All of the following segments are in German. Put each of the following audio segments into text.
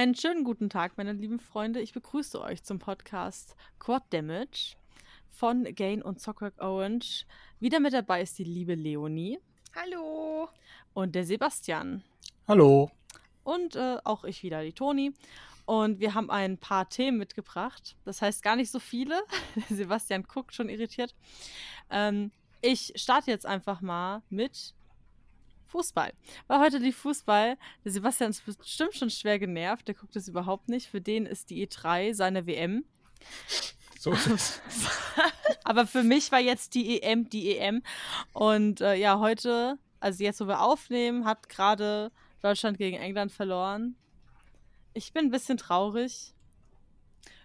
Einen schönen guten Tag, meine lieben Freunde. Ich begrüße euch zum Podcast Quad Damage von Gain und Zockwork Orange. Wieder mit dabei ist die liebe Leonie. Hallo. Und der Sebastian. Hallo. Und äh, auch ich wieder, die Toni. Und wir haben ein paar Themen mitgebracht. Das heißt gar nicht so viele. Sebastian guckt schon irritiert. Ähm, ich starte jetzt einfach mal mit Fußball. Weil heute lief Fußball. Der Sebastian ist bestimmt schon schwer genervt. Der guckt es überhaupt nicht. Für den ist die E3 seine WM. So ist es. Aber für mich war jetzt die EM die EM. Und äh, ja, heute, also jetzt, wo wir aufnehmen, hat gerade Deutschland gegen England verloren. Ich bin ein bisschen traurig.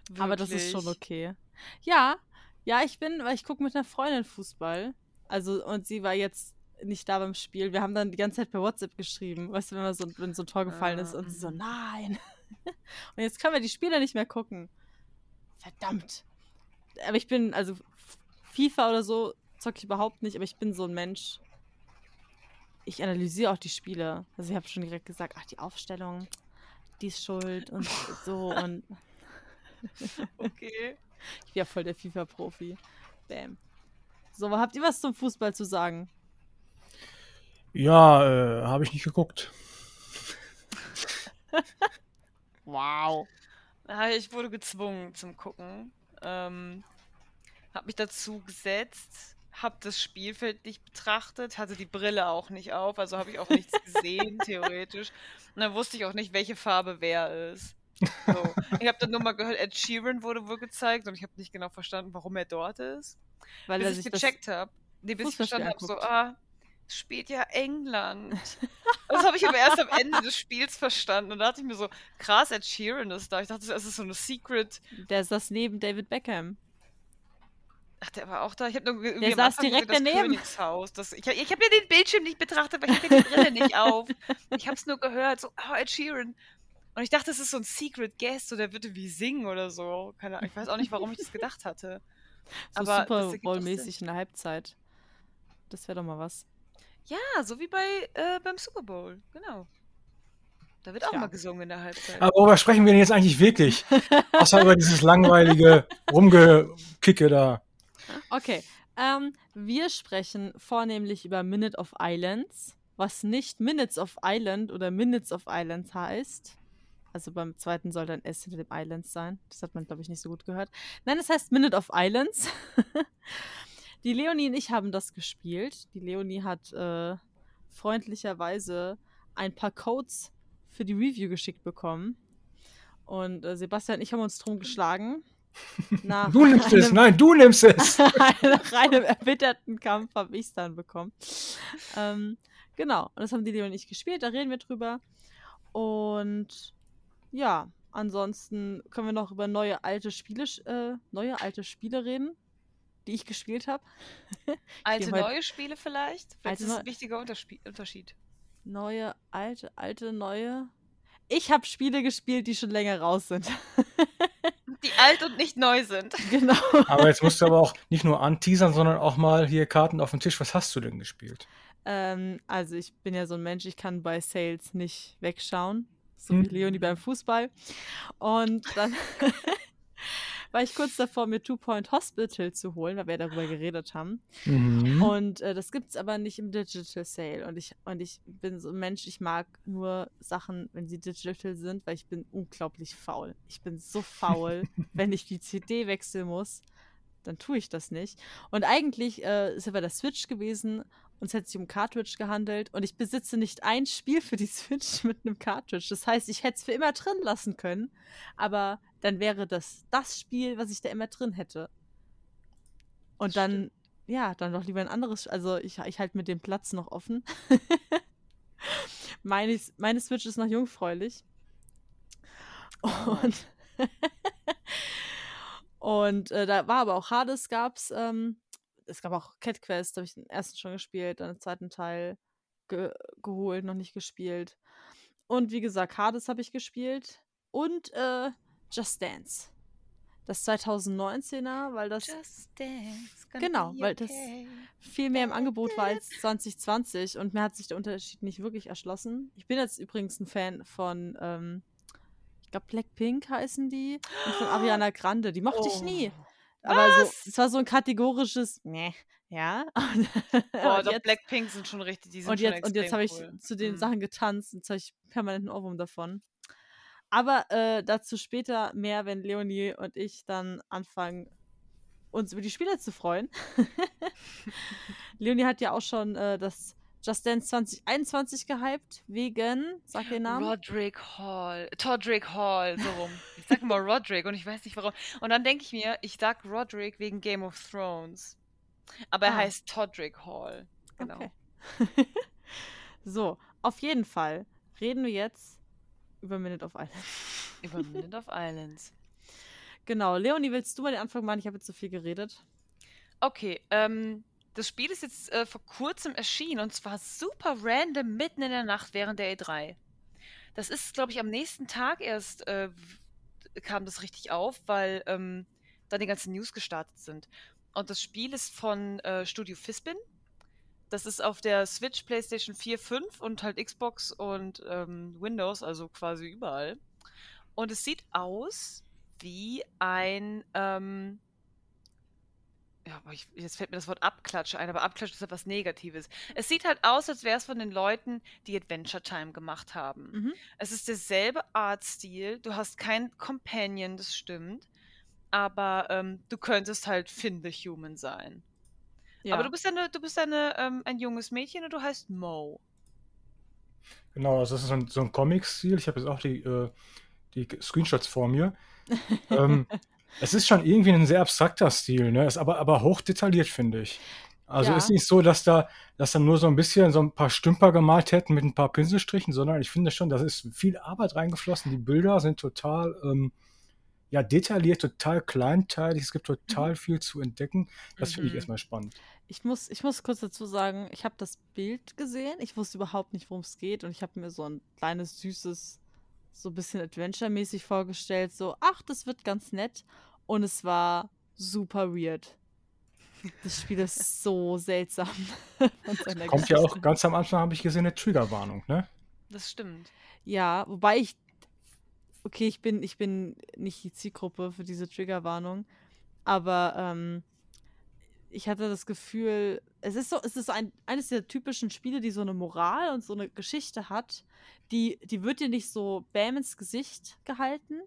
Wirklich? Aber das ist schon okay. Ja, ja, ich bin, weil ich gucke mit einer Freundin Fußball. Also, und sie war jetzt nicht da beim Spiel. Wir haben dann die ganze Zeit per WhatsApp geschrieben, weißt du, wenn, so, wenn so ein Tor gefallen ist und sie so, nein. und jetzt können wir die Spiele nicht mehr gucken. Verdammt. Aber ich bin, also FIFA oder so zocke ich überhaupt nicht, aber ich bin so ein Mensch. Ich analysiere auch die Spiele. Also ich habe schon direkt gesagt, ach, die Aufstellung, die ist schuld und so und Okay. ich bin ja voll der FIFA-Profi. Bam. So, habt ihr was zum Fußball zu sagen? Ja, äh, habe ich nicht geguckt. Wow. Ich wurde gezwungen zum Gucken. Ähm, hab mich dazu gesetzt, hab das Spielfeld nicht betrachtet, hatte die Brille auch nicht auf, also habe ich auch nichts gesehen, theoretisch. Und dann wusste ich auch nicht, welche Farbe wer ist. So. Ich habe dann nur mal gehört, Ed Sheeran wurde wohl gezeigt und ich habe nicht genau verstanden, warum er dort ist. Weil er bis ich gecheckt habe. Nee, bis ich verstanden habe, so, ah, spielt ja England. das habe ich aber erst am Ende des Spiels verstanden. Und da dachte ich mir so, krass, Ed Sheeran ist da. Ich dachte, das ist so eine Secret. Der saß neben David Beckham. Ach, der war auch da. Ich habe nur irgendwie Der saß direkt gesehen, das daneben. Königshaus. Das, ich ich habe ja den Bildschirm nicht betrachtet, weil ich hatte die Brille nicht auf. Ich habe es nur gehört, so, oh, Ed Sheeran. Und ich dachte, das ist so ein Secret Guest, so der würde wie singen oder so. Keine Ahnung. Ich weiß auch nicht, warum ich das gedacht hatte. So Aber Super Bowl-mäßig in der Halbzeit. Das wäre doch mal was. Ja, so wie bei äh, beim Super Bowl, genau. Da wird auch Tja. mal gesungen in der Halbzeit. Aber worüber sprechen wir denn jetzt eigentlich wirklich? Außer über dieses langweilige Rumgekicke da. Okay. Ähm, wir sprechen vornehmlich über Minute of Islands, was nicht Minutes of Island oder Minutes of Islands heißt. Also beim zweiten soll dann S hinter dem Islands sein. Das hat man, glaube ich, nicht so gut gehört. Nein, es heißt Minute of Islands. Die Leonie und ich haben das gespielt. Die Leonie hat äh, freundlicherweise ein paar Codes für die Review geschickt bekommen. Und äh, Sebastian und ich haben uns drum geschlagen. Nach Du nimmst es, einem- nein, du nimmst es. nach einem erbitterten Kampf habe ich es dann bekommen. Ähm, genau, und das haben die Leon und ich gespielt, da reden wir drüber. Und ja, ansonsten können wir noch über neue alte Spiele, äh, neue alte Spiele reden, die ich gespielt habe. Alte heute- neue Spiele vielleicht? Vielleicht Alte ist das neu- ein wichtiger Unterspie Unterschied. Neue, alte, alte, neue. Ich habe Spiele gespielt, die schon länger raus sind. Die alt und nicht neu sind. genau. Aber jetzt musst du aber auch nicht nur anteasern, sondern auch mal hier Karten auf den Tisch. Was hast du denn gespielt? Ähm, also ich bin ja so ein Mensch, ich kann bei Sales nicht wegschauen. So wie Hm. Leonie beim Fußball. Und dann war ich kurz davor, mir Two Point Hospital zu holen, weil wir darüber geredet haben. Mhm. Und äh, das gibt's aber nicht im Digital Sale. Und ich, und ich bin so ein Mensch, ich mag nur Sachen, wenn sie digital sind, weil ich bin unglaublich faul. Ich bin so faul, wenn ich die CD wechseln muss, dann tue ich das nicht. Und eigentlich äh, ist ja bei der Switch gewesen und es hätte sich um Cartridge gehandelt und ich besitze nicht ein Spiel für die Switch mit einem Cartridge. Das heißt, ich hätte es für immer drin lassen können, aber dann wäre das das Spiel, was ich da immer drin hätte. Und Das dann, ja, dann doch lieber ein anderes. Also ich, ich halte mir den Platz noch offen. meine, meine Switch ist noch jungfräulich. Und, und äh, da war aber auch Hades gab's. Ähm, es gab auch Cat Quest, habe ich den ersten schon gespielt, dann den zweiten Teil ge geholt, noch nicht gespielt. Und wie gesagt, Hades habe ich gespielt. Und äh, Just Dance. Das 2019er, weil das Just dance. Genau, weil das- okay. viel mehr im Angebot war als 2020 und mir hat sich der Unterschied nicht wirklich erschlossen. Ich bin jetzt übrigens ein Fan von, ähm, ich glaube Blackpink heißen die. Und von Ariana Grande. Die mochte ich nie. Aber so, es war so ein kategorisches, ne, ja. Und, Boah, doch, jetzt, Blackpink sind schon richtig, die sind und schon jetzt, und jetzt habe ich cool. zu den Mhm. Sachen getanzt und jetzt habe ich permanent einen Ohrwurm davon. Aber äh, dazu später mehr, wenn Leonie und ich dann anfangen, uns über die Spiele zu freuen. Leonie hat ja auch schon äh, das Just Dance 2021 gehypt, wegen, sag den Namen. Roderick Hall. Todrick Hall, so rum. Ich sag immer Roderick und ich weiß nicht warum. Und dann denke ich mir, ich sag Roderick wegen Game of Thrones. Aber er Ah. heißt Todrick Hall. Genau. Okay. so, auf jeden Fall reden wir jetzt über Minute of Island. Über Minute of Islands. Genau, Leonie, willst du mal den Anfang machen? Ich habe jetzt so viel geredet. Okay, ähm, das Spiel ist jetzt äh, vor kurzem erschienen und zwar super random mitten in der Nacht während der E3. Das ist, glaube ich, am nächsten Tag erst äh, kam das richtig auf, weil ähm, dann die ganzen News gestartet sind. Und das Spiel ist von äh, Studio Fispin. Das ist auf der Switch, PlayStation 4, 5 und halt Xbox und ähm, Windows, also quasi überall. Und es sieht aus wie ein ähm, ja, aber ich, jetzt fällt mir das Wort Abklatsche ein, aber Abklatsche ist etwas Negatives. Es sieht halt aus, als wäre es von den Leuten, die Adventure Time gemacht haben. Mhm. Es ist derselbe Artstil, du hast kein Companion, das stimmt, aber ähm, du könntest halt Finn the Human sein. Ja. Aber du bist eine, du bist eine, ähm, ein junges Mädchen und du heißt Mo. Genau, also das ist so ein, so ein Comic-Stil. Ich habe jetzt auch die, äh, die Screenshots vor mir. ähm, es ist schon irgendwie ein sehr abstrakter Stil, ne? Ist aber, aber hochdetailliert, finde ich. Also Ja. ist nicht so, dass da, dass da nur so ein bisschen so ein paar Stümper gemalt hätten mit ein paar Pinselstrichen, sondern ich finde schon, da ist viel Arbeit reingeflossen. Die Bilder sind total ähm, ja, detailliert, total kleinteilig. Es gibt total viel zu entdecken. Das finde ich Mhm. erstmal spannend. Ich muss, ich muss kurz dazu sagen, ich habe das Bild gesehen. Ich wusste überhaupt nicht, worum es geht. Und ich habe mir so ein kleines, süßes, so ein bisschen Adventure-mäßig vorgestellt. So, ach, das wird ganz nett. Und es war super weird. Das Spiel ist so seltsam. Kommt ja auch Geschichte. ganz am Anfang, habe ich gesehen, eine Triggerwarnung, ne? Das stimmt. Ja, wobei ich. Okay, ich bin, ich bin nicht die Zielgruppe für diese Triggerwarnung. Aber ähm, ich hatte das Gefühl, es ist so, es ist ein, eines der typischen Spiele, die so eine Moral und so eine Geschichte hat, die, die wird dir nicht so bäm ins Gesicht gehalten.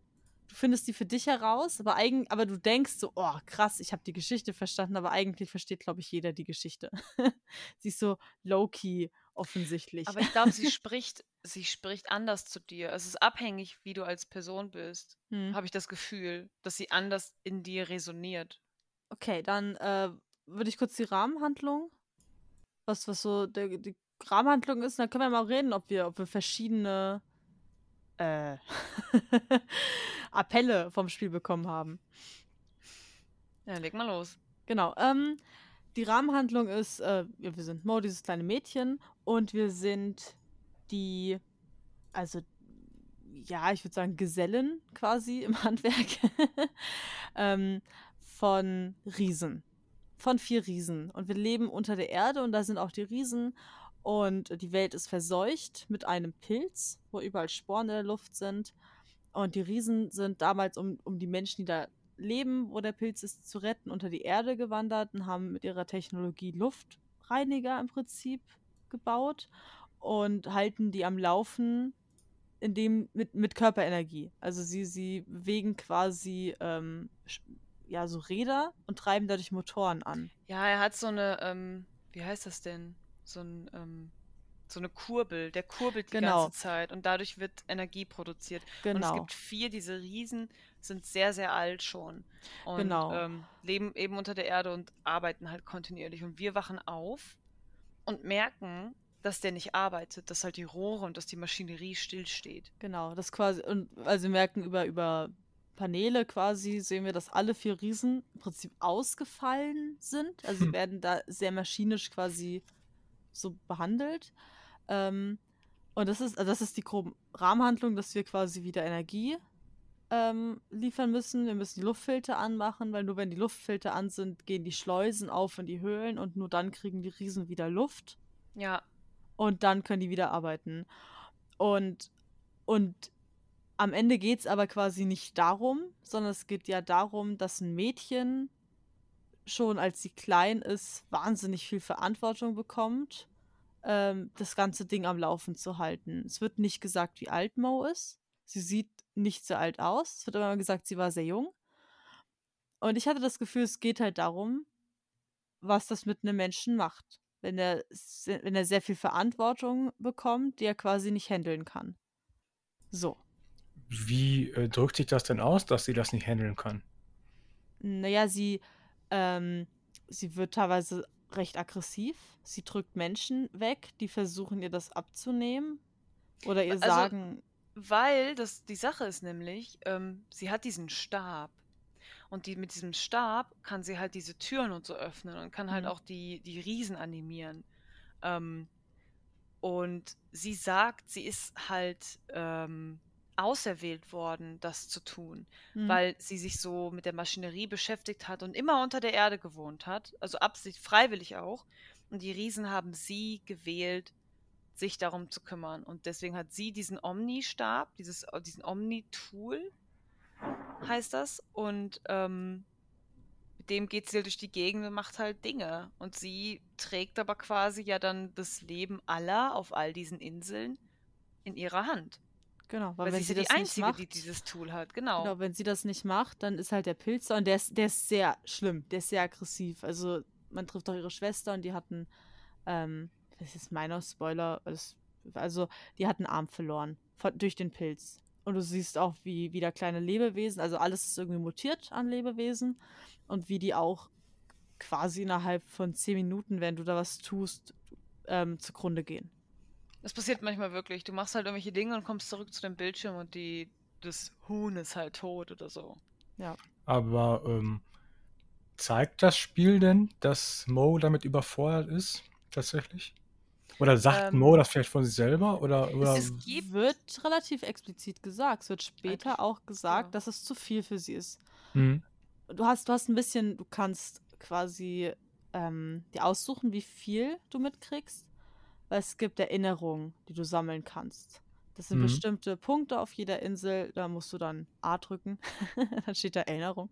Du findest die für dich heraus, aber, eigen, aber du denkst so, oh krass, ich habe die Geschichte verstanden, aber eigentlich versteht, glaube ich, jeder die Geschichte. Sie ist so low-key offensichtlich. Aber ich glaube, sie spricht, sie spricht anders zu dir. Es ist abhängig, wie du als Person bist. Hm. Habe ich das Gefühl, dass sie anders in dir resoniert. Okay, dann äh, würde ich kurz die Rahmenhandlung, was, was so der, die Rahmenhandlung ist, dann können wir mal reden, ob wir, ob wir verschiedene äh, Appelle vom Spiel bekommen haben. Ja, leg mal los. Genau. Ähm, die Rahmenhandlung ist, äh, wir sind Mo, dieses kleine Mädchen, und wir sind die, also, ja, ich würde sagen, Gesellen quasi im Handwerk ähm, von Riesen. Von vier Riesen. Und wir leben unter der Erde und da sind auch die Riesen. Und die Welt ist verseucht mit einem Pilz, wo überall Sporen in der Luft sind. Und die Riesen sind damals, um, um die Menschen, die da leben, wo der Pilz ist, zu retten, unter die Erde gewandert und haben mit ihrer Technologie Luftreiniger im Prinzip gebaut und halten die am Laufen, indem mit, mit Körperenergie. Also sie, sie bewegen quasi ähm, ja, so Räder und treiben dadurch Motoren an. Ja, er hat so eine, ähm, wie heißt das denn? So ein, ähm, so eine Kurbel. Der kurbelt die Genau. ganze Zeit und dadurch wird Energie produziert. Und es Genau. gibt vier, diese Riesen sind sehr, sehr alt schon. Und Genau. ähm, leben eben unter der Erde und arbeiten halt kontinuierlich. Und wir wachen auf und merken, dass der nicht arbeitet, dass halt die Rohre und dass die Maschinerie stillsteht. Genau, das quasi, und also wir merken über, über Paneele quasi, sehen wir, dass alle vier Riesen im Prinzip ausgefallen sind. Also sie Hm. werden da sehr maschinisch quasi so behandelt. Ähm, und das ist, also das ist die grobe Rahmenhandlung, dass wir quasi wieder Energie ähm, liefern müssen. Wir müssen die Luftfilter anmachen, weil nur wenn die Luftfilter an sind, gehen die Schleusen auf in die Höhlen und nur dann kriegen die Riesen wieder Luft Ja, und dann können die wieder arbeiten. Und, und am Ende geht es aber quasi nicht darum, sondern es geht ja darum, dass ein Mädchen schon als sie klein ist, wahnsinnig viel Verantwortung bekommt, ähm, das ganze Ding am Laufen zu halten. Es wird nicht gesagt, wie alt Mo ist. Sie sieht nicht so alt aus. Es wird immer gesagt, sie war sehr jung. Und ich hatte das Gefühl, es geht halt darum, was das mit einem Menschen macht, wenn er, wenn er sehr viel Verantwortung bekommt, die er quasi nicht handeln kann. So. Wie äh, drückt sich das denn aus, dass sie das nicht handeln kann? Naja, sie, ähm, sie wird teilweise recht aggressiv. Sie drückt Menschen weg, die versuchen ihr das abzunehmen oder ihr Also, sagen, weil das die Sache ist nämlich, ähm, sie hat diesen Stab. Und die, mit diesem Stab kann sie halt diese Türen und so öffnen und kann halt Mhm. auch die, die Riesen animieren. Ähm, und sie sagt, sie ist halt ähm, auserwählt worden, das zu tun, hm, weil sie sich so mit der Maschinerie beschäftigt hat und immer unter der Erde gewohnt hat, also Absicht, freiwillig auch. Und die Riesen haben sie gewählt, sich darum zu kümmern. Und deswegen hat sie diesen Omni-Stab, dieses, äh, diesen Omni-Tool, heißt das. Und ähm, mit dem geht sie halt durch die Gegend und macht halt Dinge. Und sie trägt aber quasi ja dann das Leben aller auf all diesen Inseln in ihrer Hand. Genau, weil Weil wenn sie sie die nicht Einzige, die macht, dieses Tool hat. Genau. genau, wenn sie das nicht macht, dann ist halt der Pilz da und der ist, der ist sehr schlimm, der ist sehr aggressiv. Also man trifft auch ihre Schwester und die hatten, ähm, das ist meiner Spoiler, also die hat einen Arm verloren von, durch den Pilz. Und du siehst auch, wie wieder kleine Lebewesen, also alles ist irgendwie mutiert an Lebewesen und wie die auch quasi innerhalb von zehn Minuten, wenn du da was tust, ähm, zugrunde gehen. Das passiert manchmal wirklich. Du machst halt irgendwelche Dinge und kommst zurück zu dem Bildschirm und die, das Huhn ist halt tot oder so. Ja. Aber ähm, zeigt das Spiel denn, dass Mo damit überfordert ist? Tatsächlich? Oder sagt Ähm, Mo das vielleicht von sich selber? Oder, oder es gibt wird relativ explizit gesagt. Es wird später eigentlich, auch gesagt, ja. dass es zu viel für sie ist. Hm, Du hast, du hast ein bisschen, du kannst quasi ähm, dir aussuchen, wie viel du mitkriegst, weil es gibt Erinnerungen, die du sammeln kannst. Das sind Mhm. bestimmte Punkte auf jeder Insel, da musst du dann A drücken, dann steht da Erinnerung.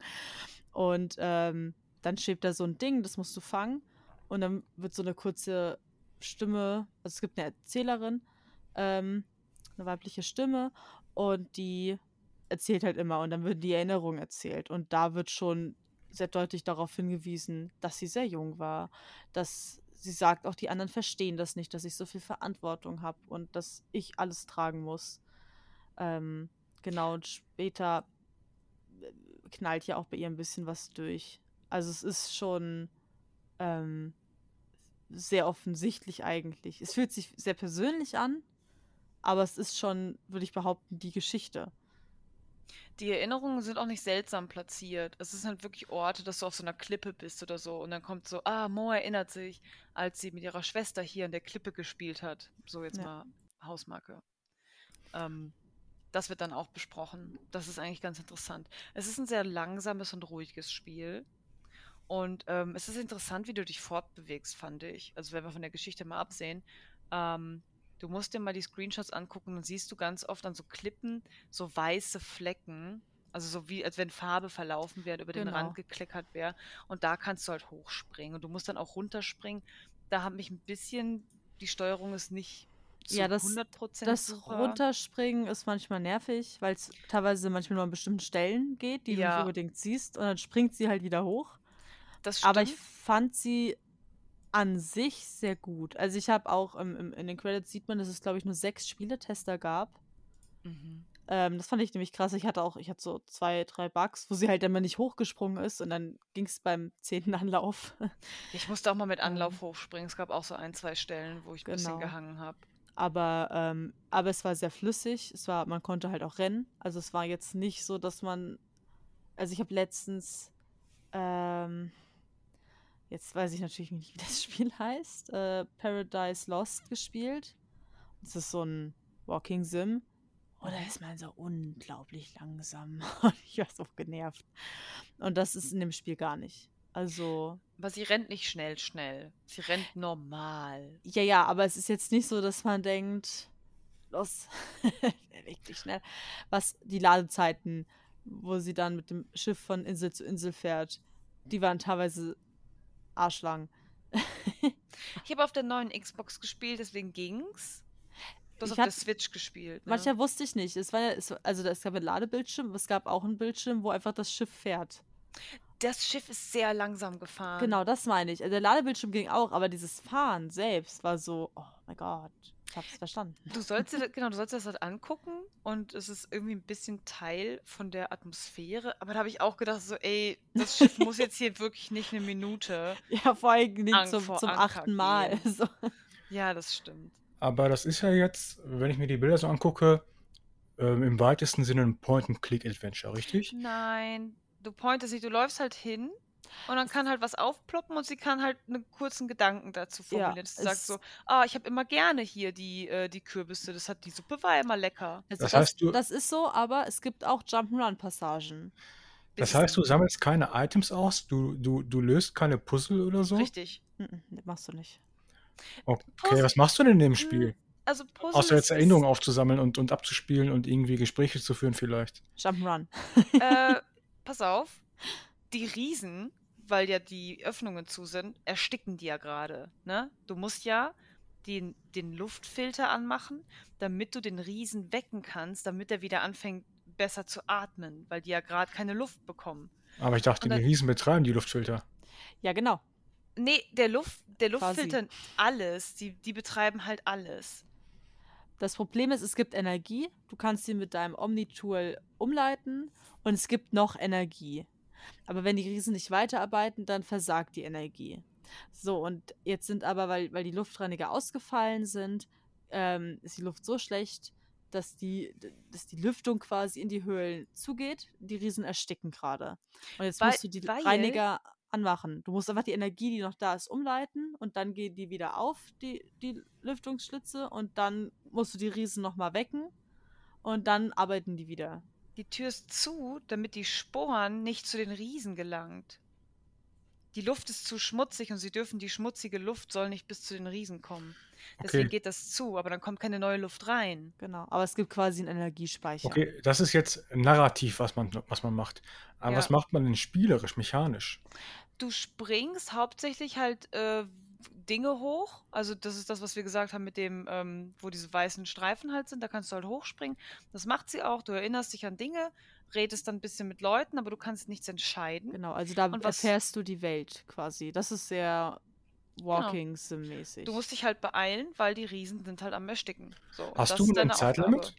Und ähm, dann steht da so ein Ding, das musst du fangen. Und dann wird so eine kurze Stimme, also es gibt eine Erzählerin, ähm, eine weibliche Stimme und die erzählt halt immer und dann wird die Erinnerung erzählt. Und da wird schon sehr deutlich darauf hingewiesen, dass sie sehr jung war, dass sie sagt, auch die anderen verstehen das nicht, dass ich so viel Verantwortung habe und dass ich alles tragen muss. Ähm, genau, und später äh, knallt ja auch bei ihr ein bisschen was durch. Also es ist schon ähm, sehr offensichtlich eigentlich. Es fühlt sich sehr persönlich an, aber es ist schon, würde ich behaupten, die Geschichte. Die Erinnerungen sind auch nicht seltsam platziert. Es sind halt wirklich Orte, dass du auf so einer Klippe bist oder so. Und dann kommt so, ah, Mo erinnert sich, als sie mit ihrer Schwester hier an der Klippe gespielt hat. So jetzt Ja. mal Hausmarke. Ähm, das wird dann auch besprochen. Das ist eigentlich ganz interessant. Es ist ein sehr langsames und ruhiges Spiel. Und ähm, es ist interessant, wie du dich fortbewegst, fand ich. Also wenn wir von der Geschichte mal absehen. Ähm, du musst dir mal die Screenshots angucken, dann siehst du ganz oft an so Klippen so weiße Flecken. Also so wie, als wenn Farbe verlaufen wäre, über den Genau. Rand gekleckert wäre. Und da kannst du halt hochspringen. Und du musst dann auch runterspringen. Da hat mich ein bisschen, die Steuerung ist nicht zu Ja, das- 100% Das super. Runterspringen ist manchmal nervig, weil es teilweise manchmal nur an bestimmten Stellen geht, die du nicht Ja. unbedingt siehst. Und dann springt sie halt wieder hoch. Das Aber ich stimmt. fand sie an sich sehr gut. Also ich habe auch im, im, in den Credits sieht man, dass es, glaube ich, nur sechs Spieletester gab. Mhm. Ähm, das fand ich nämlich krass. Ich hatte auch, ich hatte so zwei, drei Bugs, wo sie halt immer nicht hochgesprungen ist und dann ging es beim zehnten Anlauf. Ich musste auch mal mit Anlauf Ähm. hochspringen. Es gab auch so ein, zwei Stellen, wo ich ein bisschen Genau. gehangen habe. Aber, ähm, aber es war sehr flüssig. Es war, man konnte halt auch rennen. Also es war jetzt nicht so, dass man. Also ich habe letztens, ähm, jetzt weiß ich natürlich nicht, wie das Spiel heißt, äh, Paradise Lost gespielt. Das ist so ein Walking Sim. Und da ist man so unglaublich langsam. Und ich war so genervt. Und das ist in dem Spiel gar nicht. Also, Aber sie rennt nicht schnell, schnell. Sie rennt normal. ja, ja, aber es ist jetzt nicht so, dass man denkt, los, beweg dich schnell. Was die Ladezeiten, wo sie dann mit dem Schiff von Insel zu Insel fährt, die waren teilweise arschlang. Ich habe auf der neuen Xbox gespielt, deswegen ging's. Du hast Ich auf der Switch gespielt. Ne? Manchmal wusste ich nicht. Es war ja, es, also es gab einen Ladebildschirm, aber es gab auch einen Bildschirm, wo einfach das Schiff fährt. Das Schiff ist sehr langsam gefahren. Genau, das meine ich. Also der Ladebildschirm ging auch, aber dieses Fahren selbst war so, oh mein Gott, hab's verstanden. Du sollst dir, genau, du sollst dir das halt angucken und es ist irgendwie ein bisschen Teil von der Atmosphäre. Aber da habe ich auch gedacht, so, ey, das Schiff muss jetzt hier wirklich nicht eine Minute. Ja, vor allem nicht Angst zum, zum achten Mal. So. Ja, das stimmt. Aber das ist ja jetzt, wenn ich mir die Bilder so angucke, ähm, im weitesten Sinne ein Point-and-Click-Adventure, richtig? Nein, du pointest nicht, du läufst halt hin und dann kann halt was aufploppen und sie kann halt einen kurzen Gedanken dazu Ja, formulieren. Sie sagt so, ah, ich habe immer gerne hier die, äh, die Kürbisse, das hat die Suppe war immer lecker. Also Das das, heißt, du- das ist so, aber es gibt auch Jump'n'Run-Passagen. Das heißt, du sammelst keine Items aus, du, du, du löst keine Puzzle oder so? Richtig. Das machst du nicht. Okay, Puzzle- was machst du denn in dem Spiel? Also Puzzles Außer jetzt Erinnerungen aufzusammeln und, und abzuspielen und irgendwie Gespräche zu führen vielleicht. Jump'n'Run. äh, pass auf, die Riesen, weil ja die Öffnungen zu sind, ersticken die ja gerade. Ne? Du musst ja den, den Luftfilter anmachen, damit du den Riesen wecken kannst, damit er wieder anfängt, besser zu atmen, weil die ja gerade keine Luft bekommen. Aber ich dachte, Und die dann- Riesen betreiben die Luftfilter. Ja, genau. Nee, der, Luft, der Quasi. Luftfilter, alles, die, die betreiben halt alles. Das Problem ist, es gibt Energie. Du kannst sie mit deinem Omni-Tool umleiten und es gibt noch Energie. Aber wenn die Riesen nicht weiterarbeiten, dann versagt die Energie. So, und jetzt sind aber, weil, weil die Luftreiniger ausgefallen sind, ähm, ist die Luft so schlecht, dass die, dass die Lüftung quasi in die Höhlen zugeht. Die Riesen ersticken gerade. Und jetzt Weil- musst du die Reiniger anmachen. Du musst einfach die Energie, die noch da ist, umleiten und dann gehen die wieder auf, die, die Lüftungsschlitze, und dann musst du die Riesen nochmal wecken und dann arbeiten die wieder. Die Tür ist zu, damit die Sporen nicht zu den Riesen gelangt. Die Luft ist zu schmutzig und sie dürfen die schmutzige Luft soll nicht bis zu den Riesen kommen. Deswegen Okay. geht das zu, aber dann kommt keine neue Luft rein. Genau. Aber es gibt quasi einen Energiespeicher. Okay, das ist jetzt narrativ, was man, was man macht. Aber Ja. was macht man denn spielerisch, mechanisch? Du springst hauptsächlich halt äh, Dinge hoch. Also das ist das, was wir gesagt haben mit dem, ähm, wo diese weißen Streifen halt sind. Da kannst du halt hochspringen. Das macht sie auch. Du erinnerst dich an Dinge, redest dann ein bisschen mit Leuten, aber du kannst nichts entscheiden. Genau, also da Und was- erfährst du die Welt quasi. Das ist sehr Walking Sim-mäßig. Du musst dich halt beeilen, weil die Riesen sind halt am Ersticken. So, Hast das du ist ein Zeitlimit?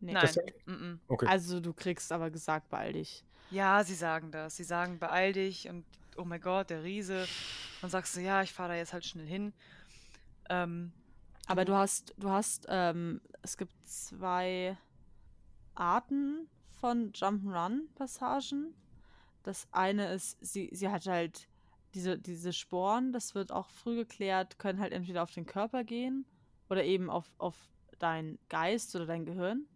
Nee. Nein. Das- mm-mm. Okay. Also du kriegst aber gesagt, beeil dich. Ja, sie sagen das. Sie sagen, beeil dich und oh mein Gott, der Riese. Dann sagst du, ja, ich fahre da jetzt halt schnell hin. Ähm, Aber du hast, du hast, ähm, es gibt zwei Arten von Jump'n'Run-Passagen. Das eine ist, sie, sie hat halt diese, diese Sporen, das wird auch früh geklärt, können halt entweder auf den Körper gehen oder eben auf, auf deinen Geist oder dein Gehirn.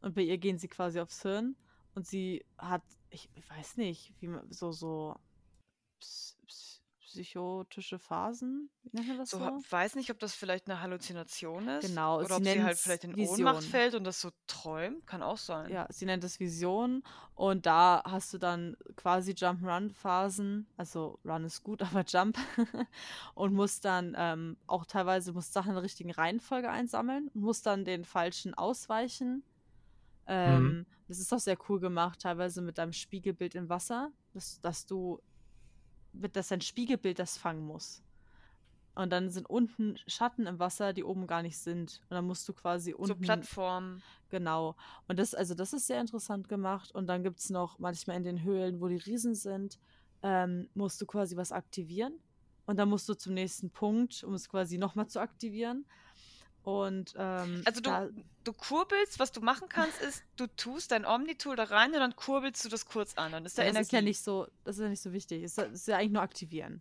Und bei ihr gehen sie quasi aufs Hirn und sie hat, ich, ich weiß nicht, wie man, so, so psychotische Phasen, wie nennt man das so, so? weiß nicht, ob das vielleicht eine Halluzination ist. Genau, Oder sie ob sie halt vielleicht in Vision. Ohnmacht fällt und das so träumt. Kann auch sein. Ja, sie nennt es Vision und da hast du dann quasi Jump-Run-Phasen, also Run ist gut, aber Jump und musst dann ähm, auch teilweise musst Sachen in der richtigen Reihenfolge einsammeln und musst dann den falschen ausweichen. Ähm, Das ist auch sehr cool gemacht, teilweise mit deinem Spiegelbild im Wasser, dass, dass du, mit, dass dein Spiegelbild das fangen muss. Und dann sind unten Schatten im Wasser, die oben gar nicht sind. Und dann musst du quasi So unten. Plattformen. Genau. Und das, also das ist sehr interessant gemacht. Und dann gibt es noch manchmal in den Höhlen, wo die Riesen sind, ähm, musst du quasi was aktivieren. Und dann musst du zum nächsten Punkt, um es quasi nochmal zu aktivieren. Und ähm, Also du, du kurbelst, was du machen kannst, ist, du tust dein Omni-Tool da rein und dann kurbelst du das kurz an. Dann ist da das Energie. ist ja nicht so, das ist ja nicht so wichtig. Es ist, ja eigentlich nur aktivieren.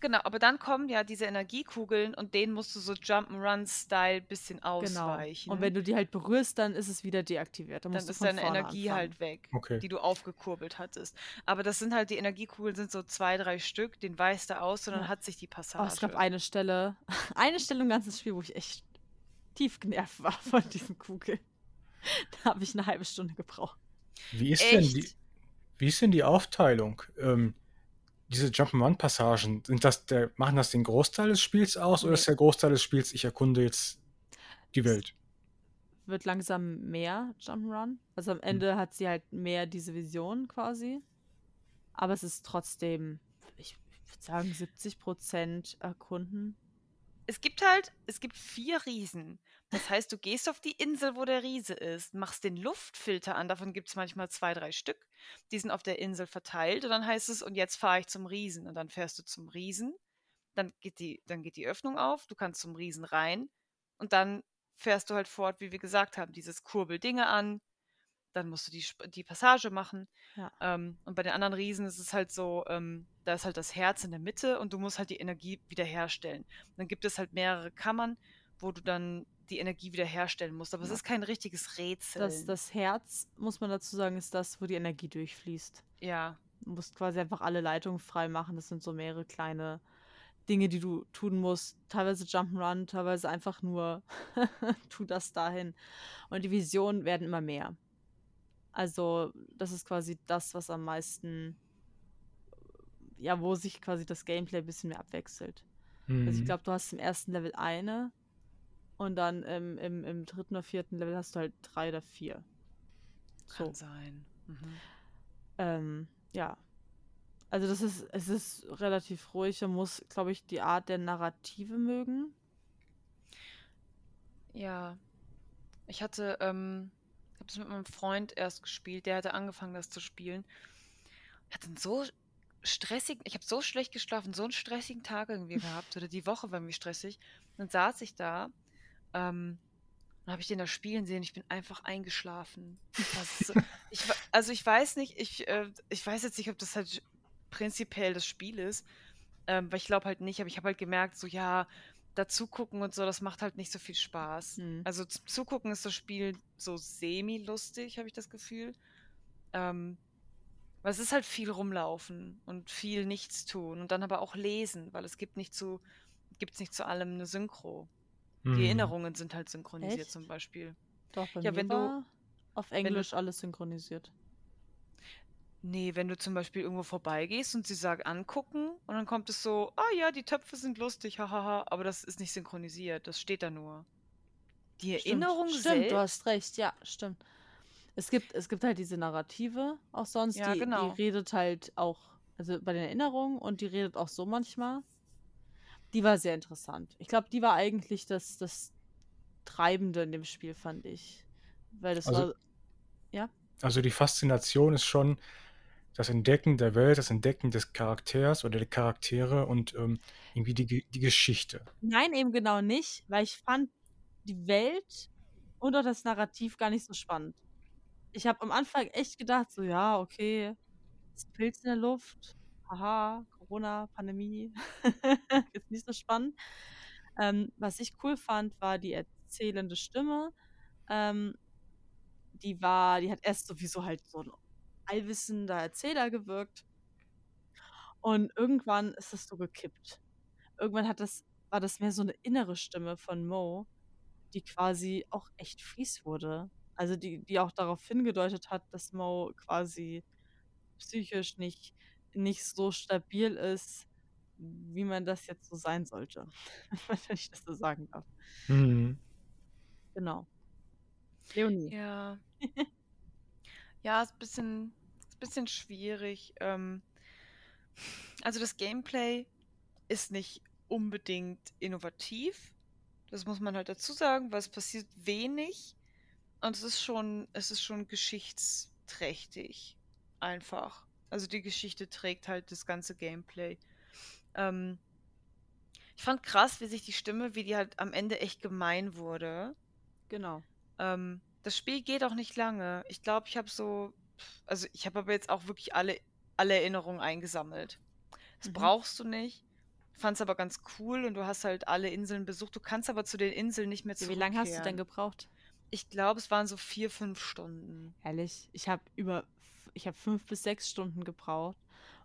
Genau, aber dann kommen ja diese Energiekugeln und denen musst du so Jump'n'Run-Style bisschen Genau. ausweichen. Und wenn du die halt berührst, dann ist es wieder deaktiviert. Dann, dann ist deine Energie anfangen. halt weg, Okay. die du aufgekurbelt hattest. Aber das sind halt, die Energiekugeln sind so zwei, drei Stück, den weißt du aus und dann Ja. hat sich die Passage. Oh, es gab eine Stelle, eine Stelle im ganzen Spiel, wo ich echt tief genervt war von diesen Kugeln. Da habe ich eine halbe Stunde gebraucht. Wie ist denn die, wie ist denn die Aufteilung? Ähm, diese Jump'n'Run-Passagen, sind das der, machen das den Großteil des Spiels aus oder Nee. ist der Großteil des Spiels, ich erkunde jetzt die Es Welt? wird langsam mehr Jump'n'Run. Also am Hm. Ende hat sie halt mehr diese Vision quasi. Aber es ist trotzdem, ich würde sagen, 70% erkunden. Es gibt halt, es gibt vier Riesen. Das heißt, du gehst auf die Insel, wo der Riese ist, machst den Luftfilter an, davon gibt es manchmal zwei, drei Stück. Die sind auf der Insel verteilt und dann heißt es, und jetzt fahre ich zum Riesen. Und dann fährst du zum Riesen, dann geht die, dann geht die Öffnung auf, du kannst zum Riesen rein und dann fährst du halt fort, wie wir gesagt haben, dieses Kurbel Dinge an, dann musst du die, die Passage machen. Ja. Ähm, und bei den anderen Riesen ist es halt so, ähm, da ist halt das Herz in der Mitte und du musst halt die Energie wiederherstellen. Dann gibt es halt mehrere Kammern, wo du dann die Energie wiederherstellen musst. Aber es Ja. ist kein richtiges Rätsel. Das, das Herz, muss man dazu sagen, ist das, wo die Energie durchfließt. ja, Du musst quasi einfach alle Leitungen frei machen. Das sind so mehrere kleine Dinge, die du tun musst. Teilweise Jump'n'Run, teilweise einfach nur tu das dahin. Und die Visionen werden immer mehr. Also, das ist quasi das, was am meisten, ja, wo sich quasi das Gameplay ein bisschen mehr abwechselt. Also, ich Mhm. glaube, du hast im ersten Level eine und dann im, im, im dritten oder vierten Level hast du halt drei oder vier. So. kann sein. Mhm. Ähm, ja. Also das ist, es ist relativ ruhig. Man muss, glaube ich, die Art der Narrative mögen. Ja. Ich hatte, ähm, habe es mit meinem Freund erst gespielt, der hatte angefangen, das zu spielen. Ich hatte einen so stressigen, ich habe so schlecht geschlafen, so einen stressigen Tag irgendwie gehabt, oder die Woche war mir stressig. Dann saß ich da, ähm, dann habe ich den da spielen sehen, ich bin einfach eingeschlafen. Das so, ich, also ich weiß nicht, ich, äh, ich weiß jetzt nicht, ob das halt prinzipiell das Spiel ist, ähm, weil ich glaube halt nicht, aber ich habe halt gemerkt, so ja, dazu gucken und so, das macht halt nicht so viel Spaß. Hm. Also zum Zugucken ist das Spiel so semi-lustig, habe ich das Gefühl. Ähm, weil es ist halt viel rumlaufen und viel nichts tun und dann aber auch lesen, weil es gibt nicht zu, gibt's nicht zu allem eine Synchro. Die Mhm. Erinnerungen sind halt synchronisiert Echt? zum Beispiel. Doch, bei Ja, mir wenn du- war auf du- Englisch alles synchronisiert. Nee, wenn du zum Beispiel irgendwo vorbeigehst und sie sagt angucken und dann kommt es so, ah ja, die Töpfe sind lustig, hahaha, aber das ist nicht synchronisiert, das steht da nur. Die Erinnerung stimmt, selbst. Stimmt, du hast recht, ja, stimmt. Es gibt, es gibt halt diese Narrative auch sonst, Ja, die, genau. die redet halt auch, also bei den Erinnerungen und die redet auch so manchmal. Die war sehr interessant. Ich glaube, die war eigentlich das, das Treibende in dem Spiel, fand ich. Weil das Also- war, Also die Faszination ist schon das Entdecken der Welt, das Entdecken des Charakters oder der Charaktere und ähm, irgendwie die, die Geschichte. Nein, eben genau nicht, weil ich fand die Welt und auch das Narrativ gar nicht so spannend. Ich habe am Anfang echt gedacht, so ja, okay, ist Pilz in der Luft, haha, Corona, Pandemie, ist nicht so spannend. Ähm, was ich cool fand, war die erzählende Stimme. Ähm, die war, die hat erst sowieso halt so ein allwissender Erzähler gewirkt. Und irgendwann ist das so gekippt. Irgendwann hat das, war das mehr so eine innere Stimme von Mo, die quasi auch echt fies wurde. Also die, die auch darauf hingedeutet hat, dass Mo quasi psychisch nicht, nicht so stabil ist, wie man das jetzt so sein sollte. Wenn ich das so sagen darf. Mhm. Genau. Leonie. Ja. Ja, ist ein bisschen, ist ein bisschen schwierig. Ähm, also das Gameplay ist nicht unbedingt innovativ. Das muss man halt dazu sagen, weil es passiert wenig. Und es ist schon, es ist schon geschichtsträchtig. Einfach. Also die Geschichte trägt halt das ganze Gameplay. Ähm, ich fand krass, wie sich die Stimme, wie die halt am Ende echt gemein wurde. Genau. Ähm, das Spiel geht auch nicht lange. Ich glaube, ich habe so, also ich habe aber jetzt auch wirklich alle, alle Erinnerungen eingesammelt. Das Mhm. brauchst du nicht. Fand's aber ganz cool und du hast halt alle Inseln besucht. Du kannst aber zu den Inseln nicht mehr Wie lange hast du denn zurückkehren. gebraucht? Ich glaube, es waren so vier, fünf Stunden. Ehrlich, ich habe über, ich habe fünf bis sechs Stunden gebraucht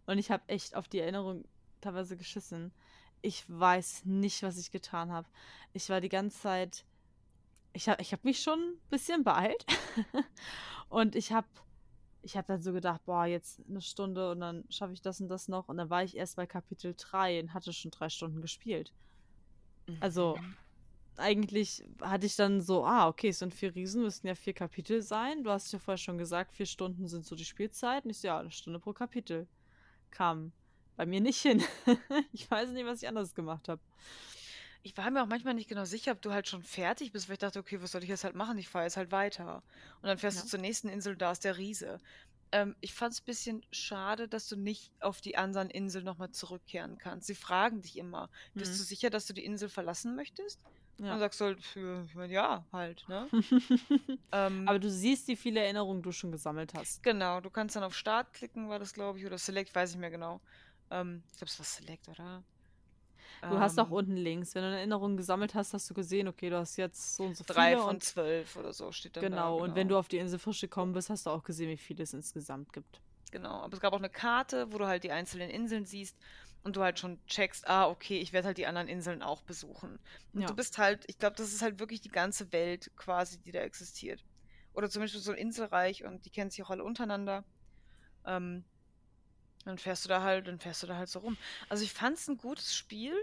und ich habe echt auf die Erinnerung teilweise geschissen. Ich weiß nicht, was ich getan habe. Ich war die ganze Zeit ich habe ich hab mich schon ein bisschen beeilt. und ich habe ich hab dann so gedacht, boah, jetzt eine Stunde und dann schaffe ich das und das noch. Und dann war ich erst bei Kapitel 3 und hatte schon drei Stunden gespielt. Also, Mhm. eigentlich hatte ich dann so, ah, okay, es sind vier Riesen, müssten ja vier Kapitel sein. Du hast ja vorher schon gesagt, vier Stunden sind so die Spielzeit. Und ich so, ja, eine Stunde pro Kapitel. Kam bei mir nicht hin. ich weiß nicht, was ich anders gemacht habe. Ich war mir auch manchmal nicht genau sicher, ob du halt schon fertig bist, weil ich dachte, okay, was soll ich jetzt halt machen? Ich fahre jetzt halt weiter. Und dann fährst Ja. du zur nächsten Insel, da ist der Riese. Ähm, ich fand es ein bisschen schade, dass du nicht auf die anderen Inseln nochmal zurückkehren kannst. Sie fragen dich immer, bist Mhm. du sicher, dass du die Insel verlassen möchtest? Und dann Ja. sagst du halt, ich mein, ja, halt, ne? Ähm, Aber du siehst, wie viele Erinnerungen du schon gesammelt hast. genau, du kannst dann auf Start klicken, war das, glaube ich, oder Select, weiß ich mehr genau. Ähm, ich glaube, es war Select, oder? Du hast auch Ähm, unten links, wenn du eine Erinnerung gesammelt hast, hast du gesehen, okay, du hast jetzt so und so drei viele von und zwölf oder so steht dann da, genau. Und wenn genau. du auf die Insel frisch gekommen bist, hast du auch gesehen, wie viele es insgesamt gibt. Genau, aber es gab auch eine Karte, wo du halt die einzelnen Inseln siehst und du halt schon checkst, ah, okay, ich werde halt die anderen Inseln auch besuchen. Und Ja. du bist halt, ich glaube, das ist halt wirklich die ganze Welt quasi, die da existiert. Oder zum Beispiel so ein Inselreich und die kennen sich auch alle untereinander. Ähm, dann fährst du da halt, dann fährst du da halt so rum. Also ich fand es ein gutes Spiel.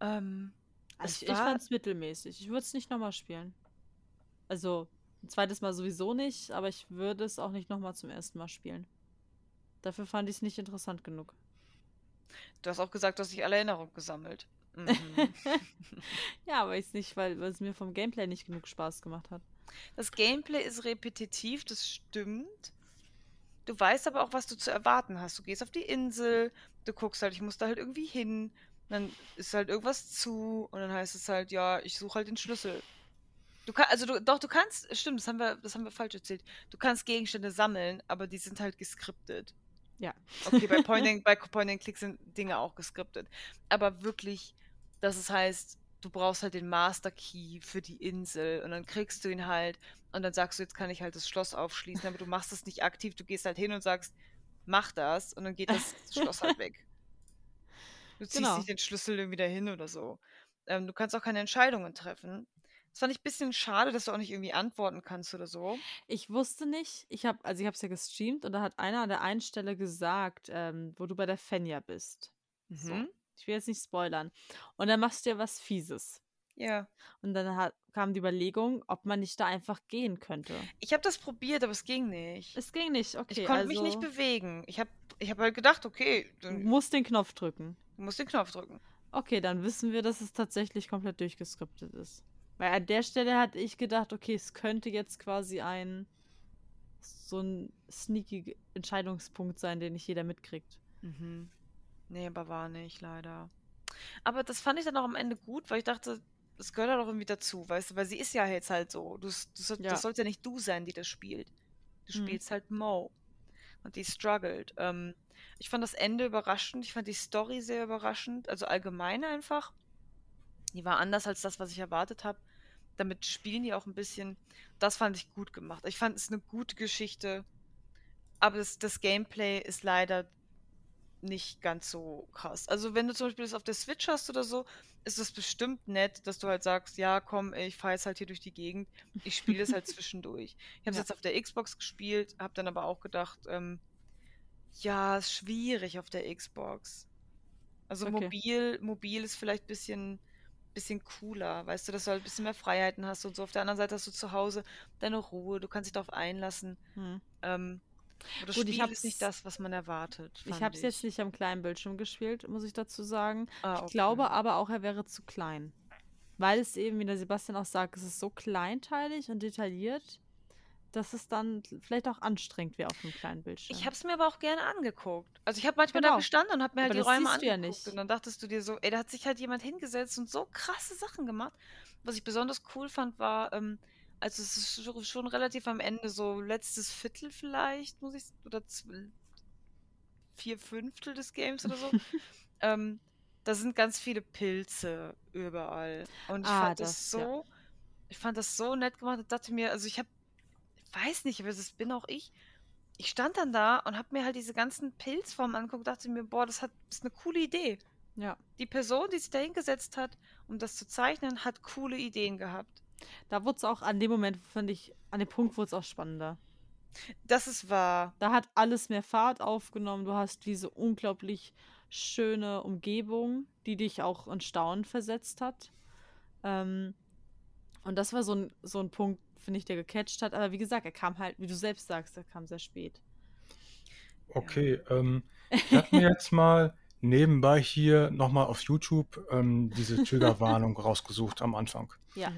Ähm, Also ich, ich war, fand es mittelmäßig. Ich würde es nicht nochmal spielen. Also, ein zweites Mal sowieso nicht, aber ich würde es auch nicht nochmal zum ersten Mal spielen. Dafür fand ich es nicht interessant genug. du hast auch gesagt, du hast nicht alle Erinnerungen gesammelt. Mhm. ja, aber ich nicht, weil, weil es mir vom Gameplay nicht genug Spaß gemacht hat. Das Gameplay ist repetitiv, das stimmt. Du weißt aber auch, was du zu erwarten hast. Du gehst auf die Insel, du guckst halt, ich muss da halt irgendwie hin, dann ist halt irgendwas zu und dann heißt es halt, ja, ich suche halt den Schlüssel. Du kannst, also du, doch, du kannst, stimmt, das haben wir, das haben wir falsch erzählt. Du kannst Gegenstände sammeln, aber die sind halt geskriptet. Ja. Okay, bei Point and, bei Point and Click sind Dinge auch geskriptet. Aber wirklich, dass es heißt, du brauchst halt den Master Key für die Insel und dann kriegst du ihn halt und dann sagst du, jetzt kann ich halt das Schloss aufschließen, aber du machst es nicht aktiv, du gehst halt hin und sagst, mach das und dann geht das Schloss halt weg. Du ziehst Genau. nicht den Schlüssel irgendwie dahin oder so. Ähm, du kannst auch keine Entscheidungen treffen. Das fand ich ein bisschen schade, dass du auch nicht irgendwie antworten kannst oder so. Ich wusste nicht, ich habe, also ich habe es ja gestreamt und da hat einer an der einen Stelle gesagt, ähm, wo du bei der Fenja bist. So. Mhm. Ich will jetzt nicht spoilern. Und dann machst du ja was Fieses. Ja. Und dann hat, kam die Überlegung, ob man nicht da einfach gehen könnte. Ich habe das probiert, aber es ging nicht. Es ging nicht, okay. Ich konnte also mich nicht bewegen. Ich habe ich hab halt gedacht, okay, du musst den Knopf drücken. du musst den Knopf drücken. Okay, dann wissen wir, dass es tatsächlich komplett durchgeskriptet ist. Weil an der Stelle hatte ich gedacht, okay, es könnte jetzt quasi ein so ein sneaky Entscheidungspunkt sein, den nicht jeder mitkriegt. Mhm. Nee, aber war nicht, leider. Aber das fand ich dann auch am Ende gut, weil ich dachte, das gehört halt auch irgendwie dazu, weißt du, weil sie ist ja jetzt halt so. Du, du, soll- Ja. Das sollte ja nicht du sein, die das spielt. Du Mhm. spielst halt Mo. Und die struggelt. Ähm, ich fand das Ende überraschend. Ich fand die Story sehr überraschend. Also allgemein einfach. Die war anders als das, was ich erwartet habe. Damit spielen die auch ein bisschen. Das fand ich gut gemacht. Ich fand es eine gute Geschichte. Aber das, das Gameplay ist leider nicht ganz so krass. Also wenn du zum Beispiel das auf der Switch hast oder so, ist es bestimmt nett, dass du halt sagst, ja, komm, ich fahre jetzt halt hier durch die Gegend. Ich spiele es halt zwischendurch. Ich habe es Ja. jetzt auf der Xbox gespielt, habe dann aber auch gedacht, ähm, ja, ist schwierig auf der Xbox. Also Okay. mobil, mobil ist vielleicht ein bisschen, bisschen cooler, weißt du, dass du halt ein bisschen mehr Freiheiten hast und so. Auf der anderen Seite hast du zu Hause deine Ruhe, du kannst dich darauf einlassen. Hm. Ähm, aber das Gut, ich Spiel ist nicht hab's- das, was man erwartet. Ich habe es jetzt nicht am kleinen Bildschirm gespielt, muss ich dazu sagen. Ah, Ich okay. glaube aber auch, er wäre zu klein. Weil es eben, wie der Sebastian auch sagt, es ist so kleinteilig und detailliert, dass es dann vielleicht auch anstrengend wäre auf einem kleinen Bildschirm. Ich habe es mir aber auch gerne angeguckt. Also ich habe manchmal da Genau. gestanden und habe mir halt Aber die das Räume du ja angeguckt. nicht. Und dann dachtest du dir so, ey, da hat sich halt jemand hingesetzt und so krasse Sachen gemacht. Was ich besonders cool fand, war, ähm, also es ist schon- relativ am Ende, so letztes Viertel vielleicht, muss ich, oder vier Fünftel des Games oder so. ähm, da sind ganz viele Pilze überall. Und ich Ah, fand das, das, ja. so, ich fand das so nett gemacht. Ich dachte mir, also ich habe, ich weiß nicht, aber das bin auch ich. Ich stand dann da und habe mir halt diese ganzen Pilzformen angeguckt, dachte mir, boah, das hat, das ist eine coole Idee. ja. Die Person, die sich da hingesetzt hat, um das zu zeichnen, hat coole Ideen gehabt. Da wurde es auch an dem Moment, finde ich, an dem Punkt wurde es auch spannender. Das ist wahr. Da hat alles mehr Fahrt aufgenommen. Du hast diese unglaublich schöne Umgebung, die dich auch in Staunen versetzt hat. Ähm, und das war so ein, so ein Punkt, finde ich, der gecatcht hat. Aber wie gesagt, er kam halt, wie du selbst sagst, er kam sehr spät. Okay, ähm, ich habe mir jetzt mal nebenbei hier nochmal auf YouTube ähm, diese Triggerwarnung rausgesucht am Anfang. Ja.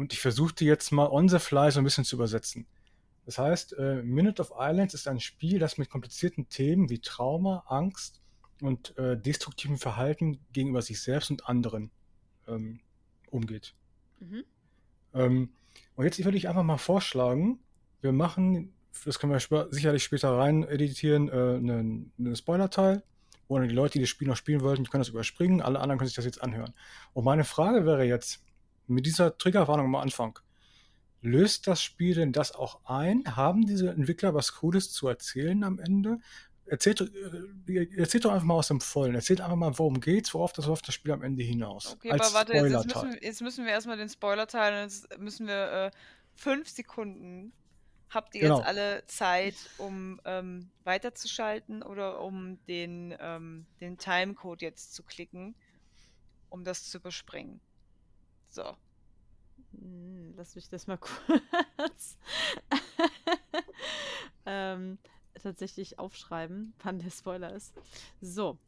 Und ich versuchte jetzt mal on the fly so ein bisschen zu übersetzen. Das heißt, äh, Minute of Islands ist ein Spiel, das mit komplizierten Themen wie Trauma, Angst und äh, destruktivem Verhalten gegenüber sich selbst und anderen ähm, umgeht. Mhm. Ähm, und jetzt würde ich einfach mal vorschlagen, wir machen, das können wir sp sicherlich später rein editieren, äh, einen, einen Spoiler-Teil. Oder die Leute, die das Spiel noch spielen wollten, die können das überspringen. Alle anderen können sich das jetzt anhören. Und meine Frage wäre jetzt, mit dieser Triggerwarnung am Anfang, löst das Spiel denn das auch ein? Haben diese Entwickler was Cooles zu erzählen am Ende? Erzählt, äh, erzählt doch einfach mal aus dem Vollen. Erzählt einfach mal, worum geht's, worauf das läuft das Spiel am Ende hinaus. Okay, aber warte, jetzt, jetzt, müssen, wir, jetzt müssen wir erstmal den Spoiler-Teil, jetzt müssen wir äh, fünf Sekunden. Habt ihr Genau. jetzt alle Zeit, um ähm, weiterzuschalten oder um den, ähm, den Timecode jetzt zu klicken, um das zu überspringen? So. Hm, Lass mich das mal kurz ähm, tatsächlich aufschreiben, wann der Spoiler ist. So.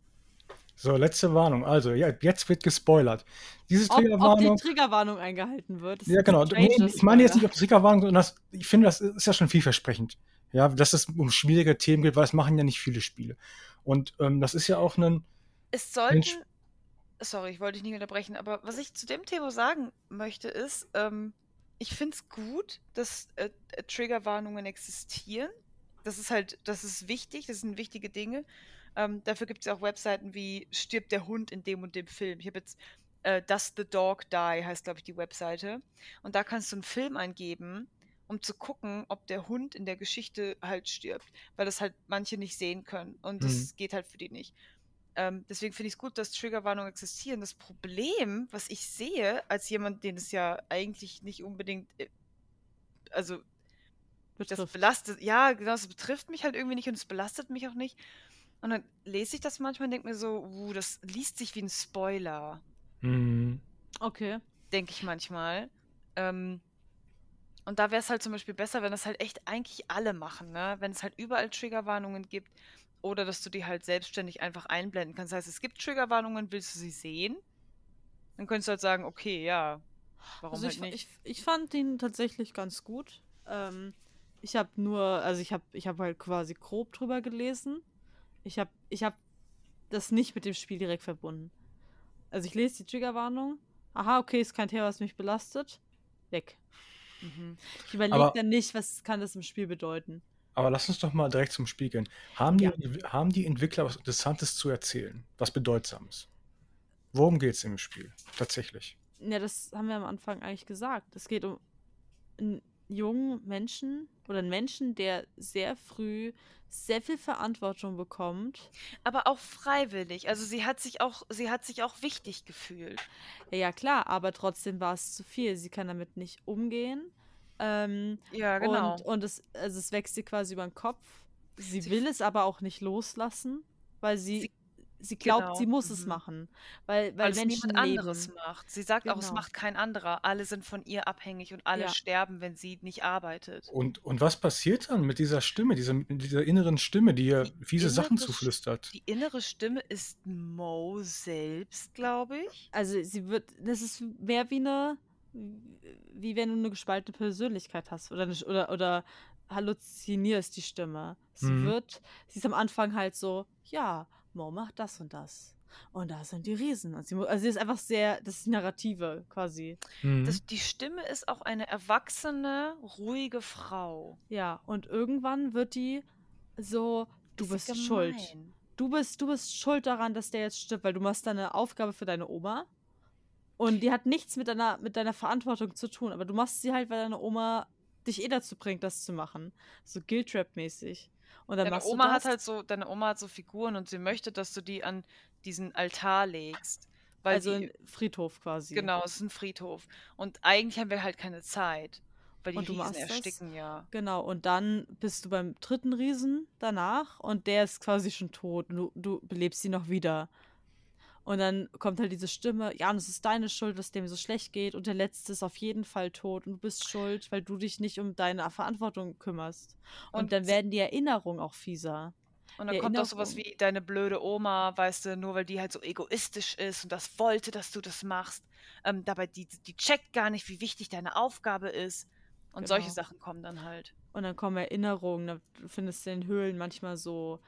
So, letzte Warnung. Also, ja, jetzt wird gespoilert. Diese Ob, ob die Triggerwarnung. Triggerwarnung eingehalten wird. Ja, genau. Nee, ich meine jetzt nicht auf Triggerwarnung, sondern das, ich finde, das ist ja schon vielversprechend. Ja, dass es um schwierige Themen geht, weil es machen ja nicht viele Spiele. Und ähm, das ist ja auch ein. Es sollten. Sorry, ich wollte dich nicht unterbrechen, aber was ich zu dem Thema sagen möchte, ist, ähm, ich finde es gut, dass äh, äh, Triggerwarnungen existieren. Das ist halt, das ist wichtig, das sind wichtige Dinge. Ähm, dafür gibt es ja auch Webseiten wie Stirbt der Hund in dem und dem Film. Ich habe jetzt äh, Does the Dog Die, heißt, glaube ich, die Webseite. Und da kannst du einen Film eingeben, um zu gucken, ob der Hund in der Geschichte halt stirbt. Weil das halt manche nicht sehen können. Und das Mhm. geht halt für die nicht. Ähm, deswegen finde ich es gut, dass Triggerwarnungen existieren. Das Problem, was ich sehe, als jemand, den es ja eigentlich nicht unbedingt, äh, also das Betrifft. belastet, ja, genau, das betrifft mich halt irgendwie nicht und es belastet mich auch nicht. Und dann lese ich das manchmal und denke mir so, uh, das liest sich wie ein Spoiler, Hm, Okay. denke ich manchmal. Ähm, und da wäre es halt zum Beispiel besser, wenn das halt echt eigentlich alle machen, ne? Wenn es halt überall Triggerwarnungen gibt oder dass du die halt selbstständig einfach einblenden kannst. Das heißt, es gibt Triggerwarnungen, willst du sie sehen? Dann könntest du halt sagen, okay, ja, warum Also halt ich, nicht? ich, ich fand den tatsächlich ganz gut. Ähm, ich habe nur, also ich habe ich hab halt quasi grob drüber gelesen. Ich habe ich hab das nicht mit dem Spiel direkt verbunden. Also ich lese die Triggerwarnung. Aha, okay, ist kein Thema, was mich belastet. Weg. Mhm. Ich überlege dann nicht, was kann das im Spiel bedeuten. Aber lass uns doch mal direkt zum Spiel gehen. Haben die, Ja. haben die Entwickler was Interessantes zu erzählen? Was Bedeutsames? Worum geht es im Spiel? Tatsächlich. Ja, das haben wir am Anfang eigentlich gesagt. Es geht um einen jungen Menschen oder einen Menschen, der sehr früh sehr viel Verantwortung bekommt. Aber auch freiwillig. Also sie hat sich auch, sie hat sich auch wichtig gefühlt. Ja, ja, klar, aber trotzdem war es zu viel. Sie kann damit nicht umgehen. Ähm, Ja, Und, und es, also es wächst ihr quasi über den Kopf. Sie, Sie- will es aber auch nicht loslassen, weil sie, Sie- sie, glaubt, genau, sie muss es mhm. machen. Weil, weil, weil es Menschen niemand anderes leben. macht. Sie sagt auch, es Genau. macht kein anderer. Alle sind von ihr abhängig und alle Ja. sterben, wenn sie nicht arbeitet. Und, und was passiert dann mit dieser Stimme, dieser, mit dieser inneren Stimme, die ihr Die fiese Sachen innere zuflüstert? Die innere Stimme ist Mo selbst, glaube ich. Also sie wird, das ist mehr wie eine, wie wenn du eine gespaltene Persönlichkeit hast oder, eine, oder, oder halluzinierst die Stimme. Sie Mhm. wird, sie ist am Anfang halt so, ja, Mo macht das und das. Und da sind die Riesen. Und sie, also sie ist einfach sehr, das ist die Narrative quasi. Mhm. Das, die Stimme ist auch eine erwachsene, ruhige Frau. Ja, und irgendwann wird die so, du Ist bist schuld. gemein. Du bist, du bist schuld daran, dass der jetzt stirbt, weil du machst deine Aufgabe für deine Oma. Und die hat nichts mit deiner, mit deiner Verantwortung zu tun. Aber du machst sie halt, weil deine Oma dich eh dazu bringt, das zu machen. So Guilt-Trap-mäßig. Und dann Deine Oma hat halt so, deine Oma hat so Figuren und sie möchte, dass du die an diesen Altar legst. Weil also die, ein Friedhof quasi. genau, es ist ein Friedhof. Und eigentlich haben wir halt keine Zeit. Weil die Und du Riesen machst das? ersticken ja. Genau, und dann bist du beim dritten Riesen danach und der ist quasi schon tot und du, du belebst ihn noch wieder. Und dann kommt halt diese Stimme, ja, und es ist deine Schuld, dass dem so schlecht geht und der Letzte ist auf jeden Fall tot und du bist schuld, weil du dich nicht um deine Verantwortung kümmerst. Und, Und dann werden die Erinnerungen auch fieser. Und dann Die kommt auch sowas wie deine blöde Oma, weißt du, nur weil die halt so egoistisch ist und das wollte, dass du das machst. Ähm, dabei, die, die checkt gar nicht, wie wichtig deine Aufgabe ist. Und solche Genau. Sachen kommen dann halt. Und dann kommen Erinnerungen, da- du findest in Höhlen manchmal so,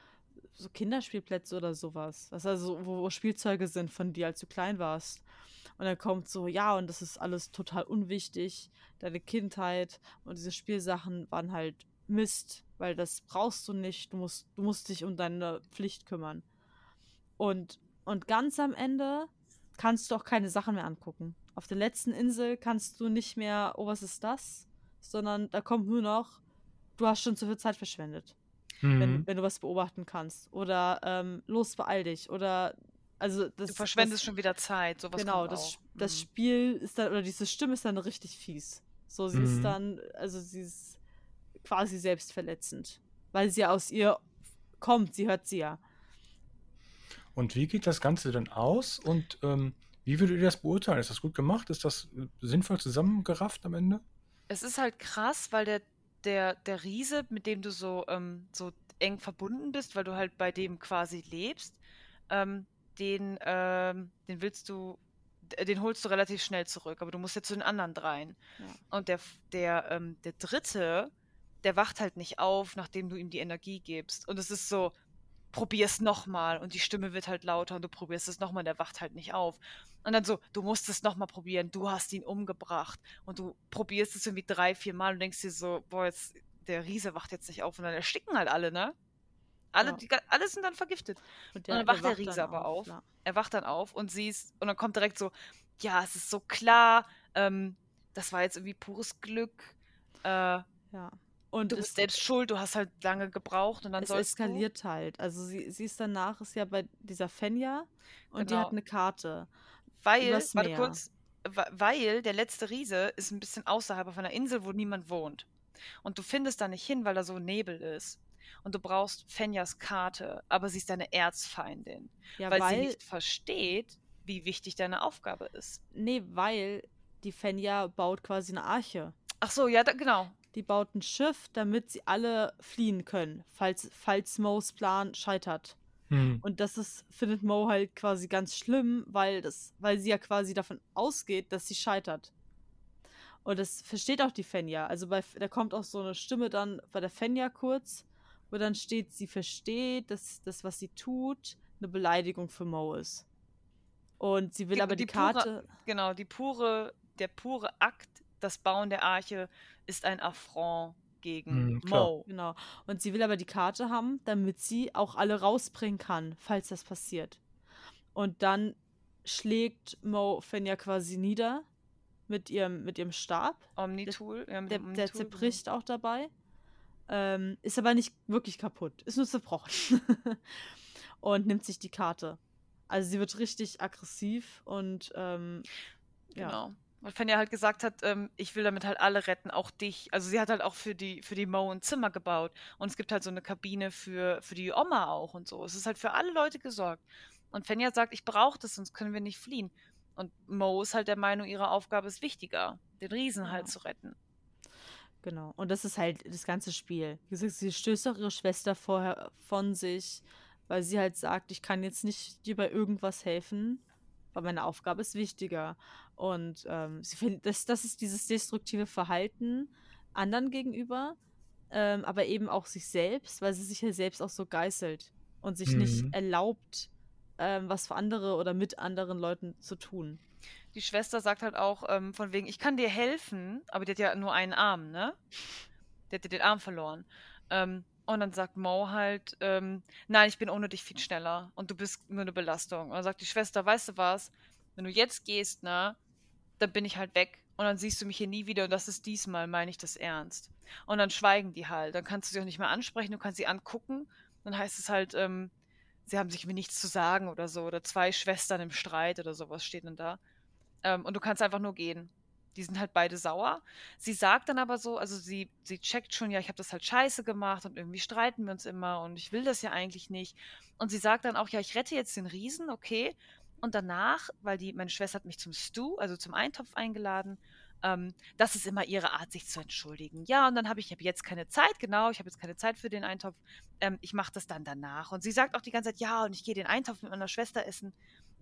so Kinderspielplätze oder sowas. Das also, wo, wo Spielzeuge sind von dir, als du klein warst. Und dann kommt so, ja, und das ist alles total unwichtig, deine Kindheit und diese Spielsachen waren halt Mist, weil das brauchst du nicht. Du musst, du musst dich um deine Pflicht kümmern. Und, und ganz am Ende kannst du auch keine Sachen mehr angucken. Auf der letzten Insel kannst du nicht mehr, oh, was ist das? Sondern da kommt nur noch, du hast schon zu viel Zeit verschwendet, Mhm. wenn, wenn du was beobachten kannst. Oder ähm, los, beeil dich. Oder also das. Du verschwendest das, schon wieder Zeit. Sowas Genau, kommt das, das Mhm. Spiel ist dann, oder diese Stimme ist dann richtig fies. So, sie Mhm. ist dann, also sie ist quasi selbstverletzend. Weil sie ja aus ihr kommt, sie hört sie ja. Und wie geht das Ganze denn aus? Und ähm, wie würdet ihr das beurteilen? Ist das gut gemacht? Ist das äh, sinnvoll zusammengerafft am Ende? Es ist halt krass, weil der, der, der Riese, mit dem du so, ähm, so eng verbunden bist, weil du halt bei dem quasi lebst, ähm, den, ähm, den willst du, den holst du relativ schnell zurück, aber du musst ja zu den anderen dreien. Ja. Und der, der, ähm, der dritte, der wacht halt nicht auf, nachdem du ihm die Energie gibst. Und es ist so, probier's nochmal und die Stimme wird halt lauter und du probierst es nochmal, der wacht halt nicht auf. Und dann so, du musst es nochmal probieren, du hast ihn umgebracht und du probierst es irgendwie drei, vier Mal und denkst dir so, boah, jetzt, der Riese wacht jetzt nicht auf und dann ersticken halt alle, ne? Alle, Ja. die, alle sind dann vergiftet. Und dann wacht der Riese aber auf. Ja. Er wacht dann auf und siehst, und dann kommt direkt so, ja, es ist so klar, ähm, das war jetzt irgendwie pures Glück. Äh, ja. Und du bist selbst schuld, du hast halt lange gebraucht und dann es sollst du. eskaliert halt. Also sie, sie ist danach, ist ja bei dieser Fenja und die Genau. hat eine Karte. Weil, warte Meer. kurz, weil der letzte Riese ist ein bisschen außerhalb auf einer Insel, wo niemand wohnt. Und du findest da nicht hin, weil da so Nebel ist. Und du brauchst Fenjas Karte, aber sie ist deine Erzfeindin, Ja, weil, weil, sie nicht versteht, wie wichtig deine Aufgabe ist. nee, weil die Fenja baut quasi eine Arche. Ach so, ja, da, genau. Die baut ein Schiff, damit sie alle fliehen können, falls, falls Moes Plan scheitert. Hm. Und das ist, findet Mo halt quasi ganz schlimm, weil das, weil sie ja quasi davon ausgeht, dass sie scheitert. Und das versteht auch die Fenja. Also bei, da kommt auch so eine Stimme dann bei der Fenja kurz, wo dann steht, sie versteht, dass das, was sie tut, eine Beleidigung für Mo ist. Und sie will Die- aber die, die pure- Karte. Genau, die pure, der pure Akt, das Bauen der Arche, ist ein Affront gegen Mhm. Mo. Genau. Und sie will aber die Karte haben, damit sie auch alle rausbringen kann, falls das passiert. Und dann schlägt Mo Fenja quasi nieder mit ihrem, mit ihrem Stab. Omnitool, ja, mit Der, dem der Omnitool, genau. zerbricht auch dabei. Ähm, ist aber nicht wirklich kaputt. Ist nur zerbrochen. und nimmt sich die Karte. Also sie wird richtig aggressiv und ähm, ja. Genau. Weil Fenja halt gesagt hat, ähm, ich will damit halt alle retten, auch dich. Also sie hat halt auch für die, für die Mo ein Zimmer gebaut. Und es gibt halt so eine Kabine für, für die Oma auch und so. Es ist halt für alle Leute gesorgt. Und Fenja sagt, ich brauche das, sonst können wir nicht fliehen. Und Mo ist halt der Meinung, ihre Aufgabe ist wichtiger, den Riesen halt Ja. zu retten. Genau. Und das ist halt das ganze Spiel. Wie gesagt, sie stößt auch ihre Schwester vorher von sich, weil sie halt sagt, ich kann jetzt nicht dir bei irgendwas helfen, weil meine Aufgabe ist wichtiger. Und ähm, sie findet, das, das ist dieses destruktive Verhalten anderen gegenüber, ähm, aber eben auch sich selbst, weil sie sich ja selbst auch so geißelt und sich nicht Mhm. erlaubt, ähm, was für andere oder mit anderen Leuten zu tun. Die Schwester sagt halt auch ähm, von wegen, ich kann dir helfen, aber die hat ja nur einen Arm, ne? Die hat ja den Arm verloren. Ähm, und dann sagt Mo halt, ähm, nein, ich bin ohne dich viel schneller und du bist nur eine Belastung. Und dann sagt die Schwester, weißt du was, wenn du jetzt gehst, ne, dann bin ich halt weg und dann siehst du mich hier nie wieder und das ist diesmal, meine ich das ernst. Und dann schweigen die halt, dann kannst du sie auch nicht mehr ansprechen, du kannst sie angucken, dann heißt es halt, ähm, sie haben sich wie nichts zu sagen oder so. Oder zwei Schwestern im Streit oder sowas steht dann da. Ähm, und du kannst einfach nur gehen. Die sind halt beide sauer. Sie sagt dann aber so, also sie, sie checkt schon, ja, ich habe das halt scheiße gemacht und irgendwie streiten wir uns immer und ich will das ja eigentlich nicht. Und sie sagt dann auch, ja, ich rette jetzt den Riesen, okay. Und danach, weil die, meine Schwester hat mich zum Stew, also zum Eintopf eingeladen, ähm, das ist immer ihre Art, sich zu entschuldigen. Ja, und dann habe ich, ich habe jetzt keine Zeit, genau, ich habe jetzt keine Zeit für den Eintopf. Ähm, ich mache das dann danach. Und sie sagt auch die ganze Zeit, ja, und ich gehe den Eintopf mit meiner Schwester essen.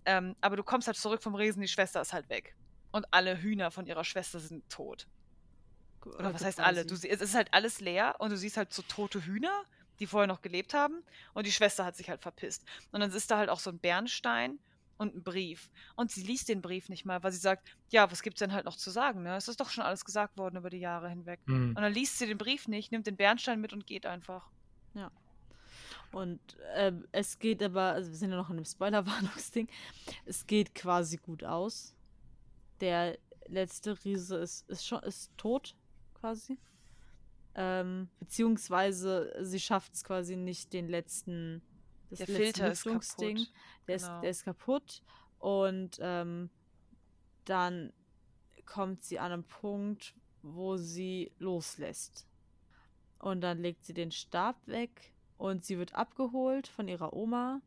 Ähm, aber du kommst halt zurück vom Riesen, die Schwester ist halt weg. Und alle Hühner von ihrer Schwester sind tot. Oder was heißt alle? Du, es ist halt alles leer und du siehst halt so tote Hühner, die vorher noch gelebt haben. Und die Schwester hat sich halt verpisst. Und dann ist da halt auch so ein Bernstein und ein Brief. Und sie liest den Brief nicht mal, weil sie sagt, ja, was gibt's denn halt noch zu sagen? Ne? Es ist doch schon alles gesagt worden über die Jahre hinweg. Mhm. Und dann liest sie den Brief nicht, nimmt den Bernstein mit und geht einfach. Ja. Und äh, es geht aber, also wir sind ja noch in einem Spoiler-Warnungsding, es geht quasi gut aus. Der letzte Riese ist, ist schon ist tot, quasi. Ähm, beziehungsweise sie schafft es quasi nicht, den letzten das der Filter ist kaputt. Der, genau. ist, der ist kaputt. Und ähm, dann kommt sie an einen Punkt, wo sie loslässt. Und dann legt sie den Stab weg und sie wird abgeholt von ihrer Oma.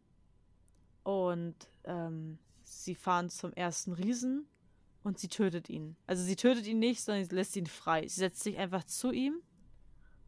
Und ähm, sie fahren zum ersten Riesen und sie tötet ihn. Also sie tötet ihn nicht, sondern sie lässt ihn frei. Sie setzt sich einfach zu ihm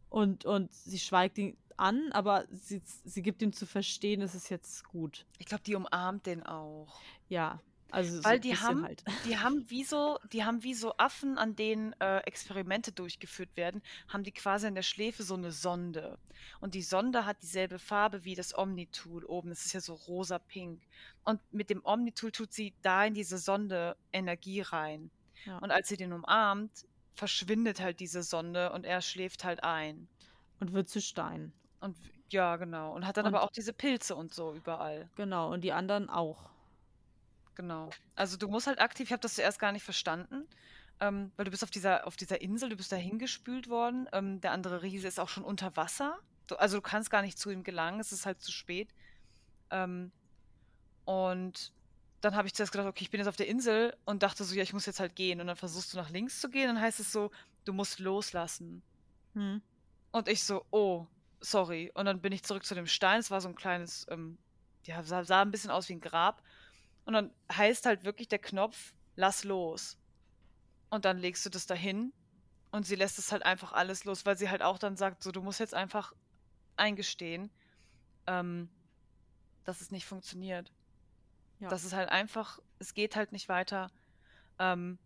und, und sie schweigt ihn an, aber sie, sie gibt ihm zu verstehen, es ist jetzt gut. Ich glaube, die umarmt den auch. Ja. Also Weil so die haben, halt. die haben wie so, die haben wie so Affen, an denen äh, Experimente durchgeführt werden, haben die quasi an der Schläfe so eine Sonde. Und die Sonde hat dieselbe Farbe wie das Omnitool oben. Das ist ja so rosa-pink. Und mit dem Omnitool tut sie da in diese Sonde Energie rein. Ja. Und als sie den umarmt, verschwindet halt diese Sonde und er schläft halt ein. Und wird zu Stein. Und ja, genau. Und hat dann und, aber auch diese Pilze und so überall. Genau, und die anderen auch. Genau. Also du musst halt aktiv, ich habe das zuerst gar nicht verstanden, ähm, weil du bist auf dieser, auf dieser Insel, du bist da hingespült worden. Ähm, der andere Riese ist auch schon unter Wasser. Du, also du kannst gar nicht zu ihm gelangen, es ist halt zu spät. Ähm, und dann habe ich zuerst gedacht, okay, ich bin jetzt auf der Insel und dachte so, ja, ich muss jetzt halt gehen. Und dann versuchst du nach links zu gehen, dann heißt es so, du musst loslassen. Hm. Und ich so, oh, sorry. Und dann bin ich zurück zu dem Stein. Es war so ein kleines, ähm, ja, sah, sah ein bisschen aus wie ein Grab. Und dann heißt halt wirklich der Knopf, lass los. Und dann legst du das dahin und sie lässt es halt einfach alles los, weil sie halt auch dann sagt, so, du musst jetzt einfach eingestehen, ähm, dass es nicht funktioniert. Ja. Das ist halt einfach, es geht halt nicht weiter. Ähm,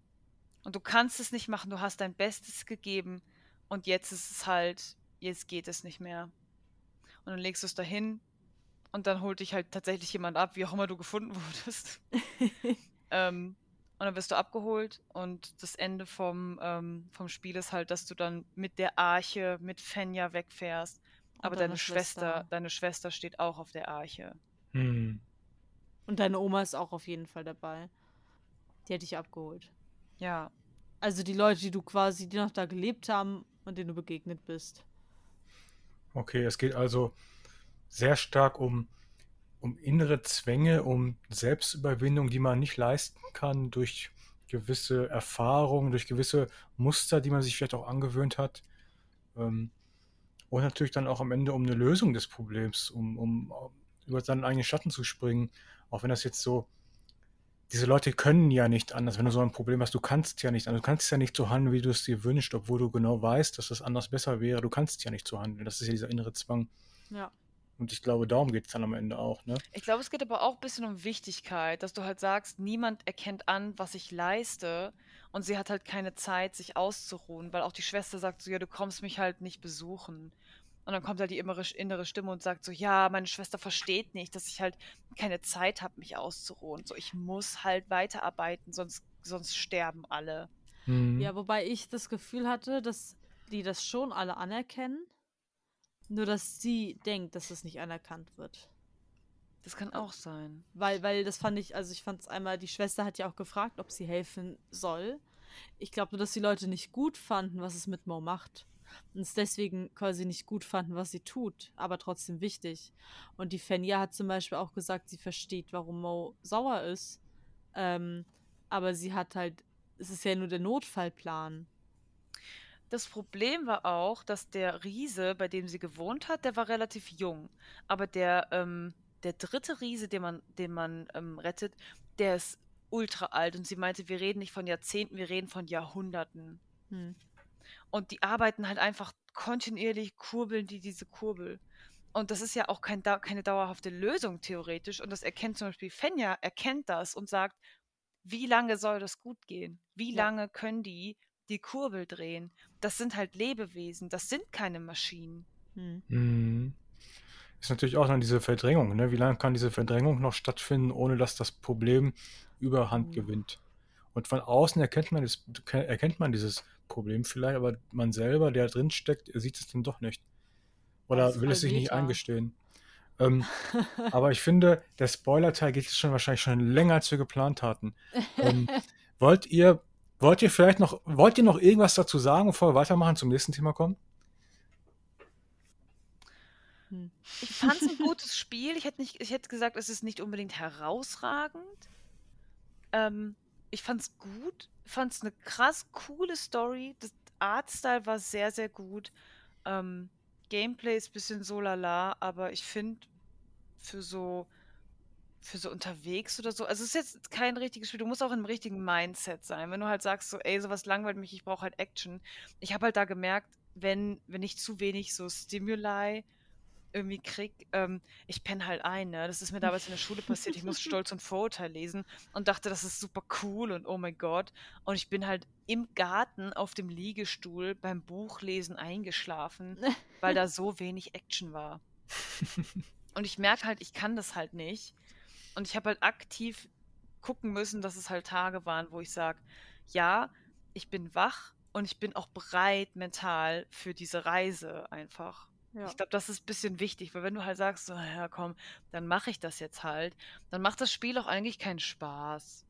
und du kannst es nicht machen, du hast dein Bestes gegeben und jetzt ist es halt, jetzt geht es nicht mehr. Und dann legst du es dahin und dann holt dich halt tatsächlich jemand ab, wie auch immer du gefunden wurdest. ähm, und dann wirst du abgeholt und das Ende vom, ähm, vom Spiel ist halt, dass du dann mit der Arche, mit Fenja wegfährst. Aber deine Schwester. Schwester, deine Schwester steht auch auf der Arche. Hm. Und deine Oma ist auch auf jeden Fall dabei. Die hätte ich abgeholt. Ja. Also die Leute, die du quasi, die noch da gelebt haben und denen du begegnet bist. Okay, es geht also sehr stark um, um innere Zwänge, um Selbstüberwindung, die man nicht leisten kann durch gewisse Erfahrungen, durch gewisse Muster, die man sich vielleicht auch angewöhnt hat. Ähm, und natürlich dann auch am Ende um eine Lösung des Problems, um, um über seinen eigenen Schatten zu springen. Auch wenn das jetzt so diese Leute können ja nicht anders, wenn du so ein Problem hast. Du kannst ja nicht anders. Du kannst ja nicht so handeln, wie du es dir wünschst, obwohl du genau weißt, dass das anders besser wäre. Du kannst ja nicht so handeln. Das ist ja dieser innere Zwang. Ja. Und ich glaube, darum geht es dann am Ende auch. Ne? Ich glaube, es geht aber auch ein bisschen um Wichtigkeit, dass du halt sagst, niemand erkennt an, was ich leiste. Und sie hat halt keine Zeit, sich auszuruhen, weil auch die Schwester sagt so, ja, du kommst mich halt nicht besuchen. Und dann kommt halt die innere Stimme und sagt so, ja, meine Schwester versteht nicht, dass ich halt keine Zeit habe, mich auszuruhen. So, ich muss halt weiterarbeiten, sonst, sonst sterben alle. Mhm. Ja, wobei ich das Gefühl hatte, dass die das schon alle anerkennen, nur dass sie denkt, dass es nicht anerkannt wird. Das kann auch sein. Weil, weil das fand ich, also ich fand es einmal, die Schwester hat ja auch gefragt, ob sie helfen soll. Ich glaube nur, dass die Leute nicht gut fanden, was es mit Mo macht. und es deswegen quasi nicht gut fanden, was sie tut, aber trotzdem wichtig. Und die Fenja hat zum Beispiel auch gesagt, sie versteht, warum Mo sauer ist. Ähm, aber sie hat halt, es ist ja nur der Notfallplan. Das Problem war auch, dass der Riese, bei dem sie gewohnt hat, der war relativ jung. Aber der, ähm, der dritte Riese, den man, den man ähm, rettet, der ist ultra alt. Und sie meinte, wir reden nicht von Jahrzehnten, wir reden von Jahrhunderten. Hm. Und die arbeiten halt einfach kontinuierlich, kurbeln die diese Kurbel. Und das ist ja auch kein, keine dauerhafte Lösung theoretisch. Und das erkennt zum Beispiel Fenja, erkennt das und sagt, wie lange soll das gut gehen? Wie Ja. lange können die die Kurbel drehen? Das sind halt Lebewesen, das sind keine Maschinen. Hm. Mhm. Ist natürlich auch dann diese Verdrängung, ne? Wie lange kann diese Verdrängung noch stattfinden, ohne dass das Problem Überhand Mhm. gewinnt? Und von außen erkennt man, das, erkennt man dieses Problem vielleicht, aber man selber, der drin steckt, sieht es dann doch nicht. Oder will es voll sich nicht eingestehen. Ähm, aber ich finde, der Spoiler-Teil geht jetzt schon wahrscheinlich schon länger, als wir geplant hatten. Ähm, wollt ihr, wollt ihr vielleicht noch, wollt ihr noch irgendwas dazu sagen, bevor wir weitermachen zum nächsten Thema kommen? Hm. Ich fand es ein gutes Spiel. Ich hätte, nicht, ich hätte gesagt, es ist nicht unbedingt herausragend. Ähm, ich fand es gut. Ich fand es eine krass coole Story. Das Artstyle war sehr, sehr gut. Ähm, Gameplay ist ein bisschen so lala, aber ich finde für so für so unterwegs oder so, also es ist jetzt kein richtiges Spiel, du musst auch im richtigen Mindset sein. Wenn du halt sagst so, ey, sowas langweilt mich, ich brauche halt Action. Ich habe halt da gemerkt, wenn wenn ich zu wenig so Stimuli irgendwie krieg, ähm, ich penne halt ein, ne? Das ist mir damals in der Schule passiert. Ich muss Stolz und Vorurteil lesen und dachte, das ist super cool und oh mein Gott. Und ich bin halt im Garten auf dem Liegestuhl beim Buchlesen eingeschlafen, weil da so wenig Action war. Und ich merke halt, ich kann das halt nicht. Und ich habe halt aktiv gucken müssen, dass es halt Tage waren, wo ich sage, ja, ich bin wach und ich bin auch bereit mental für diese Reise einfach. Ja. Ich glaube, das ist ein bisschen wichtig, weil wenn du halt sagst, so, ja komm, dann mache ich das jetzt halt, dann macht das Spiel auch eigentlich keinen Spaß.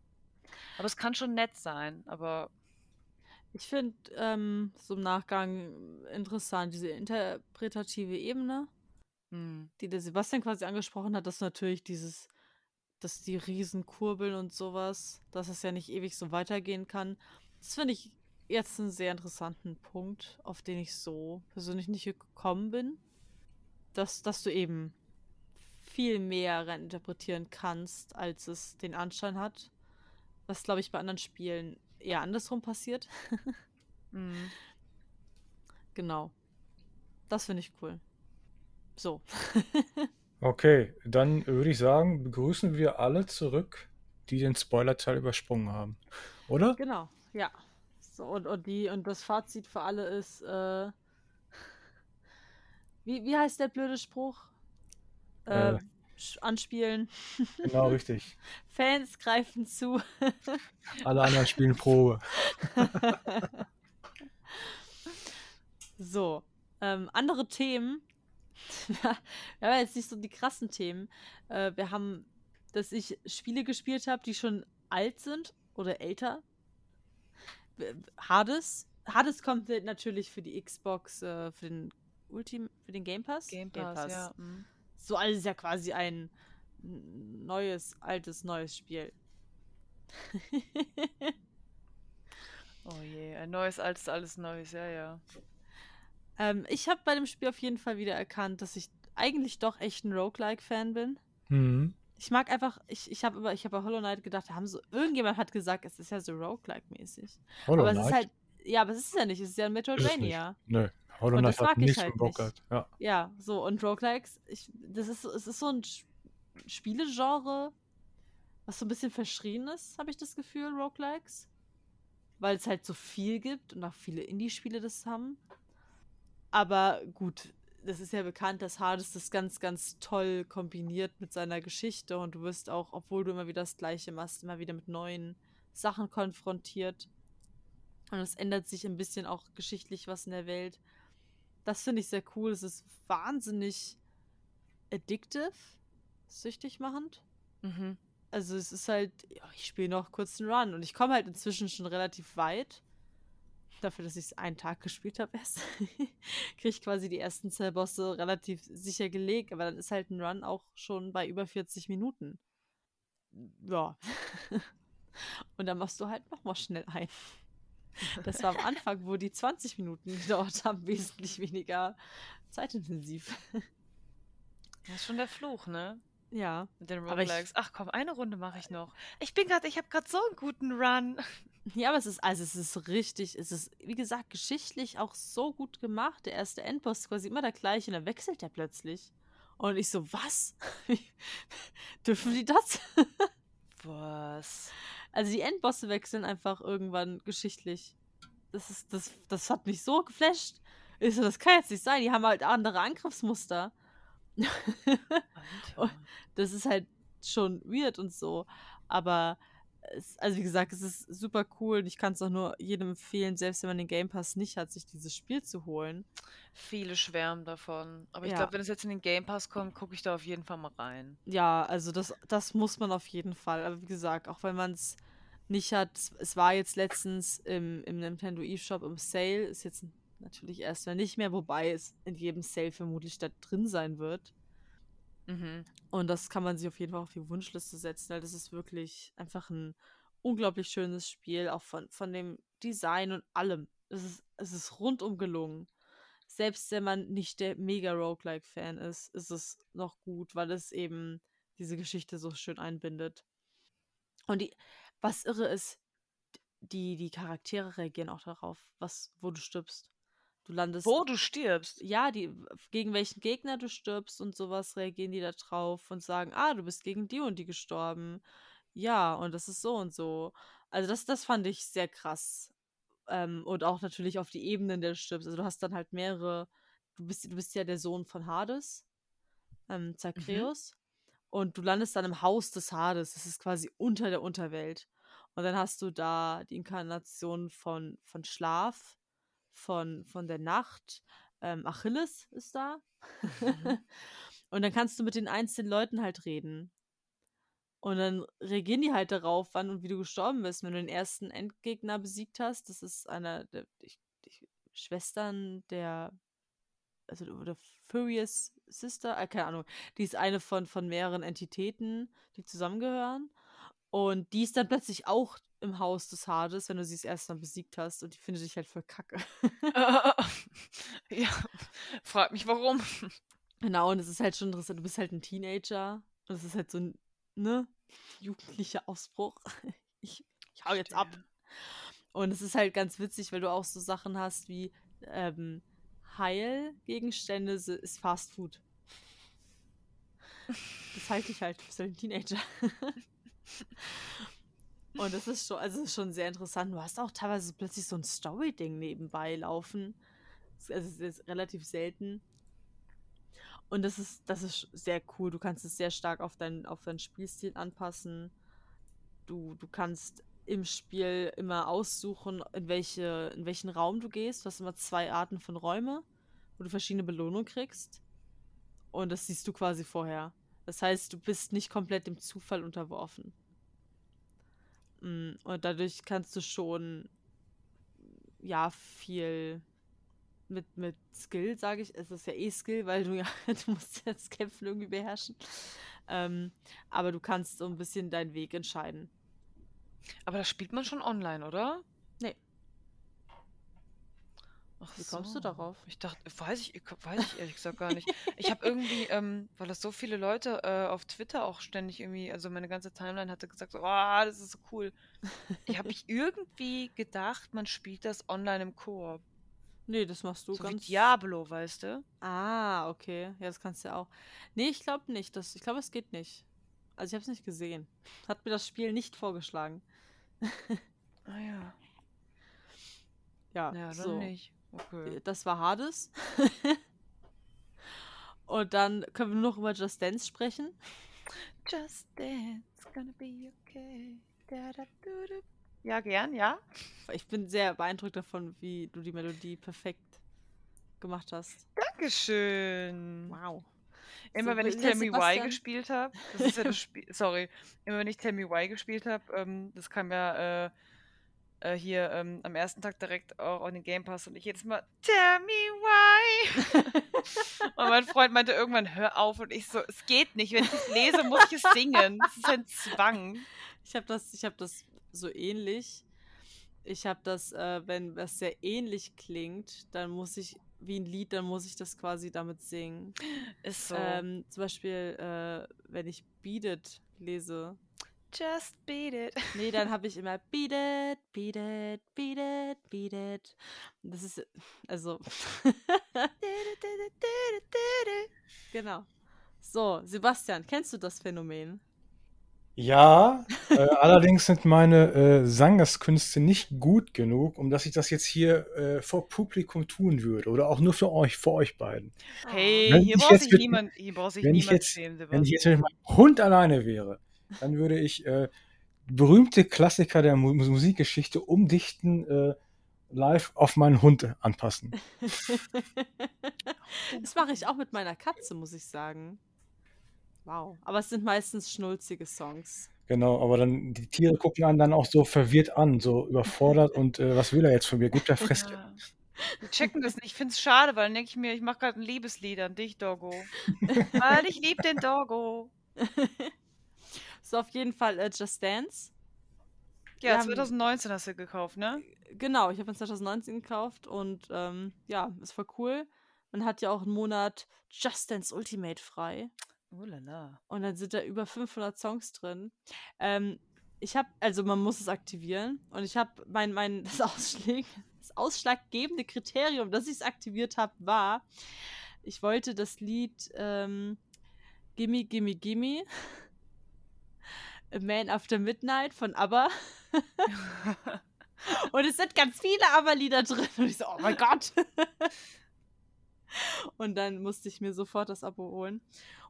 Aber es kann schon nett sein, aber Ich finde ähm, so im Nachgang interessant, diese interpretative Ebene, hm, die der Sebastian quasi angesprochen hat, dass natürlich dieses, dass die Riesen kurbeln und sowas, dass es ja nicht ewig so weitergehen kann. Das finde ich jetzt einen sehr interessanten Punkt, auf den ich so persönlich nicht gekommen bin. Dass, dass du eben viel mehr interpretieren kannst, als es den Anschein hat. Was, glaube ich, bei anderen Spielen eher andersrum passiert. hm. Genau. Das finde ich cool. So. Okay, dann würde ich sagen, begrüßen wir alle zurück, die den Spoiler-Teil übersprungen haben. Oder? genau, ja. So, und, und die, und das Fazit für alle ist, äh, wie, wie heißt der blöde Spruch? Äh, Äh. anspielen. Genau, richtig. Fans greifen zu. Alle anderen spielen Probe. So, ähm, andere Themen. Wir haben jetzt nicht so die krassen Themen. Äh, wir haben, dass ich Spiele gespielt habe, die schon alt sind oder älter. Hades. Hades kommt natürlich für die Xbox, äh, für den Ultim, für den Game Pass. Game Pass, ja. hm. So alles ist ja quasi ein neues, altes, neues Spiel. Oh je, ein neues, altes, alles Neues, ja, ja. Ähm, ich habe bei dem Spiel auf jeden Fall wieder erkannt, dass ich eigentlich doch echt ein Roguelike-Fan bin. Mhm. Ich mag einfach, ich, ich habe über, ich habe bei Hollow Knight gedacht, da haben so, irgendjemand hat gesagt, es ist ja so Roguelike-mäßig. Hollow Aber es ist halt, ja, aber es ist ja nicht, es ist ja ein nicht. Metroidvania. Nö, Hollow Knight hat nichts halt Bock nicht. Ja. Ja, so, und Roguelikes, ich, das ist, es ist so ein Spielegenre, was so ein bisschen verschrien ist, habe ich das Gefühl, Roguelikes. Weil es halt so viel gibt und auch viele Indie-Spiele das haben. Aber gut, das ist ja bekannt, dass Hades das ganz, ganz toll kombiniert mit seiner Geschichte und du wirst auch, obwohl du immer wieder das Gleiche machst, immer wieder mit neuen Sachen konfrontiert. Und es ändert sich ein bisschen auch geschichtlich was in der Welt. Das finde ich sehr cool. Es ist wahnsinnig addictive, süchtig machend. Mhm. Also es ist halt, ich spiele noch kurz einen Run und ich komme halt inzwischen schon relativ weit. Dafür, dass ich es einen Tag gespielt habe erst, kriege ich quasi die ersten zwei Bosse relativ sicher gelegt, aber dann ist halt ein Run auch schon bei über 40 Minuten. Ja. Und dann machst du halt nochmal schnell ein. Das war am Anfang, wo die 20 Minuten gedauert haben, wesentlich weniger zeitintensiv. Das ist schon der Fluch, ne? Ja. Mit den Aber ich- Roguelikes. Ach komm, eine Runde mache ich noch. Ich bin gerade, ich habe gerade so einen guten Run. Ja, aber es ist, also es ist richtig, es ist, wie gesagt, geschichtlich auch so gut gemacht. Der erste Endboss ist quasi immer der gleiche und dann wechselt der plötzlich. Und ich so, was? Dürfen die das? Was? Also die Endbosse wechseln einfach irgendwann geschichtlich. Das ist, das, das hat mich so geflasht. Ich so, das kann jetzt nicht sein. Die haben halt andere Angriffsmuster. Das ist halt schon weird und so. Aber es, also wie gesagt, es ist super cool und ich kann es auch nur jedem empfehlen, selbst wenn man den Game Pass nicht hat, sich dieses Spiel zu holen. Viele schwärmen davon. Aber ich Ja. glaube, wenn es jetzt in den Game Pass kommt, gucke ich da auf jeden Fall mal rein. Ja, also das, das muss man auf jeden Fall. Aber wie gesagt, auch wenn man es nicht hat, es- war jetzt letztens im, im Nintendo eShop im Sale, ist jetzt natürlich erstmal nicht mehr, wobei es in jedem Sale vermutlich da drin sein wird. Mhm. Und das kann man sich auf jeden Fall auf die Wunschliste setzen, weil das ist wirklich einfach ein unglaublich schönes Spiel, auch von, von dem Design und allem. Es ist, es ist rundum gelungen. Selbst wenn man nicht der mega Roguelike-Fan ist, ist es noch gut, weil es eben diese Geschichte so schön einbindet. Und die, was irre ist, die, die Charaktere reagieren auch darauf, was, wo du stirbst. Du landest Wo du stirbst. ja, die, gegen welchen Gegner du stirbst und sowas, reagieren die da drauf und sagen, ah, du bist gegen die und die gestorben. Ja, und das ist so und so. Also das, das fand ich sehr krass. Ähm, und auch natürlich auf die Ebenen, der du stirbst. Also du hast dann halt mehrere, du bist, du bist ja der Sohn von Hades, ähm, Zagreus. Und du landest dann im Haus des Hades. Das ist quasi unter der Unterwelt. Und dann hast du da die Inkarnation von, von Schlaf, von, von der Nacht. Ähm, Achilles ist da. Mhm. und dann kannst du mit den einzelnen Leuten halt reden. Und dann reagieren die halt darauf, wann und wie du gestorben bist. Wenn du den ersten Endgegner besiegt hast, das ist einer der die, die Schwestern der, also oder Furious Sister, äh, keine Ahnung, die ist eine von, von mehreren Entitäten, die zusammengehören. Und die ist dann plötzlich auch im Haus des Hades, wenn du sie das erste Mal besiegt hast. Und die findet dich halt voll kacke. ja. Frag mich warum. Genau, und es ist halt schon interessant, du bist halt ein Teenager und es ist halt so ein, ne, jugendlicher Ausbruch. Ich, ich hau jetzt ab. Und es ist halt ganz witzig, weil du auch so Sachen hast wie ähm, Heilgegenstände ist Fast Food. Das halte ich halt, du bist halt ein Teenager. Und das ist schon, also schon sehr interessant. Du hast auch teilweise plötzlich so ein Story-Ding nebenbei laufen. Also es ist relativ selten. Und das ist, das ist sehr cool. Du kannst es sehr stark auf, dein, auf deinen Spielstil anpassen. Du, du kannst im Spiel immer aussuchen, in, welche, in welchen Raum du gehst. Du hast immer zwei Arten von Räume, wo du verschiedene Belohnungen kriegst. Und das siehst du quasi vorher. Das heißt, du bist nicht komplett dem Zufall unterworfen. Mm, Und dadurch kannst du schon ja viel mit, mit Skill, sage ich. Es ist ja eh Skill, weil du ja, du musst ja das Kämpfen irgendwie beherrschen. Ähm, aber du kannst so ein bisschen deinen Weg entscheiden. Aber das spielt man schon online, oder? Nee. Ach Wie kommst du so. darauf? Ich dachte, weiß ich, weiß ich ehrlich gesagt gar nicht. Ich habe irgendwie, ähm, weil das so viele Leute äh, auf Twitter auch ständig irgendwie, also meine ganze Timeline hatte gesagt, oh, das ist so cool. Ich habe ich irgendwie gedacht, man spielt das online im Koop. Nee, das machst du So wie ganz. Diablo, weißt du? Ah, okay. Ja, das kannst du ja auch. Nee, ich glaube nicht. Das, ich glaube, es geht nicht. Also ich habe es nicht gesehen. Hat mir das Spiel nicht vorgeschlagen. Ah ja. Ja, Ja, so. nicht. Okay. Das war Hades. Und dann können wir nur noch über Just Dance sprechen. Just dance, gonna be okay. Da, da, du, du. Ja, gern, ja. Ich bin sehr beeindruckt davon, wie du die Melodie perfekt gemacht hast. Dankeschön. Wow. Immer So, wenn ich Tell Me Why gespielt habe, das ist ja das Spiel, sorry, immer wenn ich Tell Me Why gespielt habe, ähm, das kam ja äh, äh, hier ähm, am ersten Tag direkt auch auf den Game Pass und ich jedes Mal, tell me why. und mein Freund meinte irgendwann, hör auf und ich so, es geht nicht, wenn ich es lese, muss ich es singen. Das ist ein Zwang. Ich habe das, ich habe das so ähnlich. Ich habe das, äh, wenn das sehr ähnlich klingt, dann muss ich wie ein Lied, dann muss ich das quasi damit singen. Ist so. Ähm, zum Beispiel, äh, wenn ich Beat It lese. Just beat it. Nee, dann habe ich immer Beat It, Beat It, Beat It, Beat It. Das ist, also, genau. So, Sebastian, kennst du das Phänomen? Ja, äh, allerdings sind meine äh, Sangeskünste nicht gut genug, um dass ich das jetzt hier äh, vor Publikum tun würde oder auch nur für euch, für euch beiden. Hey, Wenn hier ich braucht jetzt sich niemand, hier braucht sich wenn ich niemand jetzt- schämen, Wenn ich jetzt Sebastian. mit meinem Hund alleine wäre, dann würde ich äh, berühmte Klassiker der Mu Musikgeschichte umdichten, äh, live auf meinen Hund anpassen. das mache ich auch mit meiner Katze, muss ich sagen. Wow. Aber es sind meistens schnulzige Songs. Genau, aber dann die Tiere gucken einen dann auch so verwirrt an, so überfordert und äh, was will er jetzt von mir? Gibt er Fresse? Ja. Wir checken das nicht. Ich finde es schade, weil dann denke ich mir, ich mache gerade ein Liebeslied an dich, Doggo. weil ich liebe den Doggo. So, auf jeden Fall äh, Just Dance. Wir Ja, haben- 2019 hast du gekauft, ne? Genau, ich habe ihn 2019 gekauft und ähm, ja, ist voll cool. Man hat ja auch einen Monat Just Dance Ultimate frei. Oh la la. Und dann sind da über 500 Songs drin. Ähm, ich habe, also man muss es aktivieren. Und ich habe mein, mein, das, Ausschlag, das ausschlaggebende Kriterium, dass ich es aktiviert habe, war, ich wollte das Lied ähm, Gimme, Gimme, Gimme. A Man After Midnight von ABBA. Und es sind ganz viele ABBA-Lieder drin. Und ich so, oh mein Gott. Und dann musste ich mir sofort das Abo holen.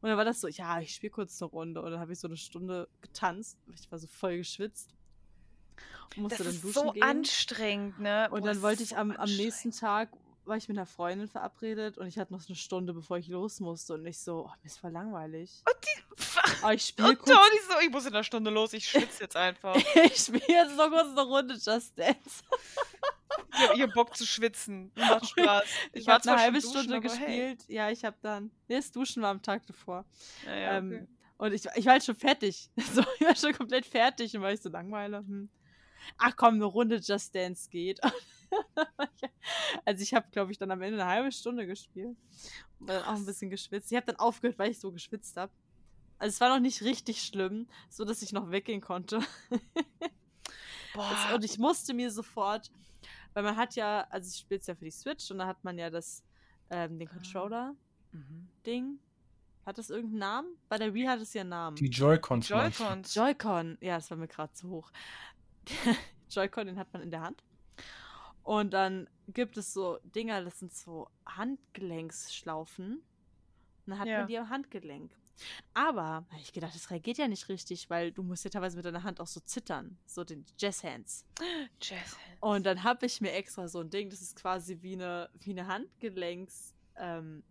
Und dann war das so, ja, ich spiele kurz eine Runde. Und dann habe ich so eine Stunde getanzt. Ich war so voll geschwitzt. Und musste Das dann ist duschen so gehen. anstrengend, ne? Und Boah, dann wollte ist ich so am, am nächsten. Tag, war ich mit einer Freundin verabredet und ich hatte noch so eine Stunde, bevor ich los musste. Und ich so, oh, mir ist voll langweilig. Aber ich spiele Und kurz, Toni so, ich muss in einer Stunde los, ich schwitze jetzt einfach. ich spiele jetzt noch kurz eine Runde Just Dance. Ich hab Bock zu schwitzen. Macht Spaß. Ich, war habe eine halbe duschen, Stunde aber hey. gespielt. Ja, ich habe dann. Nee, das Duschen war am Tag davor. Ja, ja, ähm, okay. Und ich, ich war halt schon fertig. So, ich war schon komplett fertig und war ich so langweilig. Hm. Ach komm, eine Runde Just Dance geht. also ich habe, glaube ich, dann am Ende eine halbe Stunde gespielt. Und dann auch ein bisschen geschwitzt. Ich habe dann aufgehört, weil ich so geschwitzt habe. Also es war noch nicht richtig schlimm, so dass ich noch weggehen konnte. Das, Boah, und ich musste mir sofort, weil man hat ja, also ich spiele es ja für die Switch und da hat man ja das, ähm, den Controller-Ding. mhm. Hat das irgendeinen Namen? Bei der Wii hat es ja einen Namen. Die Joy-Cons. Joy-Cons. Joy-Con, ja, das war mir gerade zu hoch. Joy-Con, den hat man in der Hand. Und dann gibt es so Dinger, das sind so Handgelenksschlaufen. Und dann hat Ja. man die am Handgelenk. Aber hab ich gedacht, das reagiert ja nicht richtig, weil du musst ja teilweise mit deiner Hand auch so zittern. So den Jazz-Hands. Jazz. Und dann habe ich mir extra so ein Ding, das ist quasi wie eine, wie eine Handgelenks, ähm,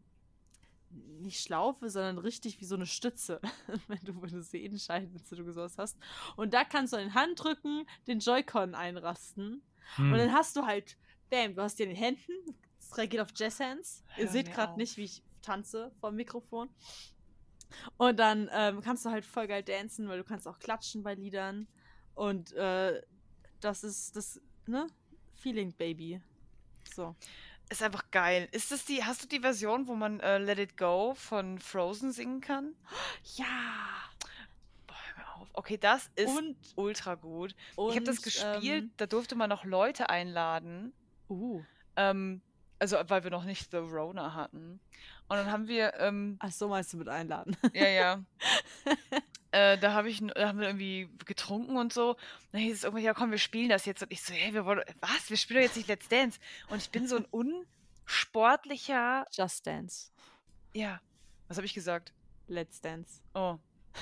nicht Schlaufe, sondern richtig wie so eine Stütze, wenn du eine Sehenscheidenentzündung oder sowas hast. Und da kannst du in den Handrücken den Joy-Con einrasten. Hm. Und dann hast du halt, bam, du hast die in den Händen, es reagiert auf Jazz-Hands. Ihr Hör seht gerade nicht, wie ich tanze vom Mikrofon. Und dann ähm, kannst du halt voll geil dancen, weil du kannst auch klatschen bei Liedern. Und äh, das ist das, ne? Feeling Baby. So. Ist einfach geil. Ist das die, hast du die Version, wo man äh, Let It Go von Frozen singen kann? Ja. Boah, hör mir auf. Okay, das ist Und, ultra gut. und ich habe das gespielt, da durfte man noch Leute einladen. Ähm, uh. Ähm, also, weil wir noch nicht The Rona hatten. Und dann haben wir, ähm, Ach so meinst du mit einladen. ja, ja. äh, da, hab ich, da haben wir irgendwie getrunken und so. Dann hieß es irgendwann, ja komm, wir spielen das jetzt. Und ich so, hey, wir wollen, was? Wir spielen doch jetzt nicht Let's Dance. Und ich bin so ein unsportlicher, Just Dance. ja, was habe ich gesagt? Let's Dance. Oh.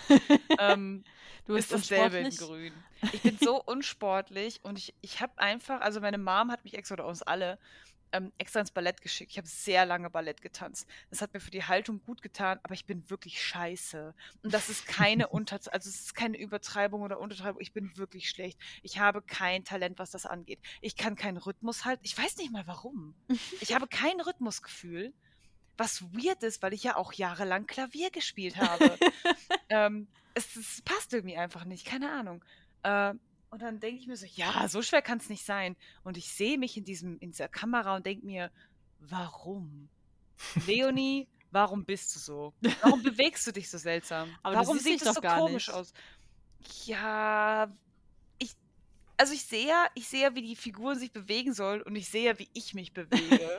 ähm, Du bist ist dasselbe in grün. Ich bin so unsportlich und ich, ich habe einfach, also meine Mom hat mich extra, oder uns alle, ähm, extra ins Ballett geschickt. Ich habe sehr lange Ballett getanzt. Das hat mir für die Haltung gut getan, aber ich bin wirklich scheiße. Und das ist keine Unter also es ist keine Übertreibung oder Untertreibung. Ich bin wirklich schlecht. Ich habe kein Talent, was das angeht. Ich kann keinen Rhythmus halten. Ich weiß nicht mal warum. Ich habe kein Rhythmusgefühl, was weird ist, weil ich ja auch jahrelang Klavier gespielt habe. ähm, es, es, passt irgendwie einfach nicht, keine Ahnung. Äh, und dann denke ich mir so, ja, so schwer kann es nicht sein. Und ich sehe mich in, diesem, in dieser Kamera und denke mir, warum? Leonie, warum bist du so? Warum bewegst du dich so seltsam? Aber warum sieht das so komisch nicht. aus? Ja, ich, also ich sehe ja, ich sehe ja, wie die Figuren sich bewegen sollen und ich sehe ja, wie ich mich bewege.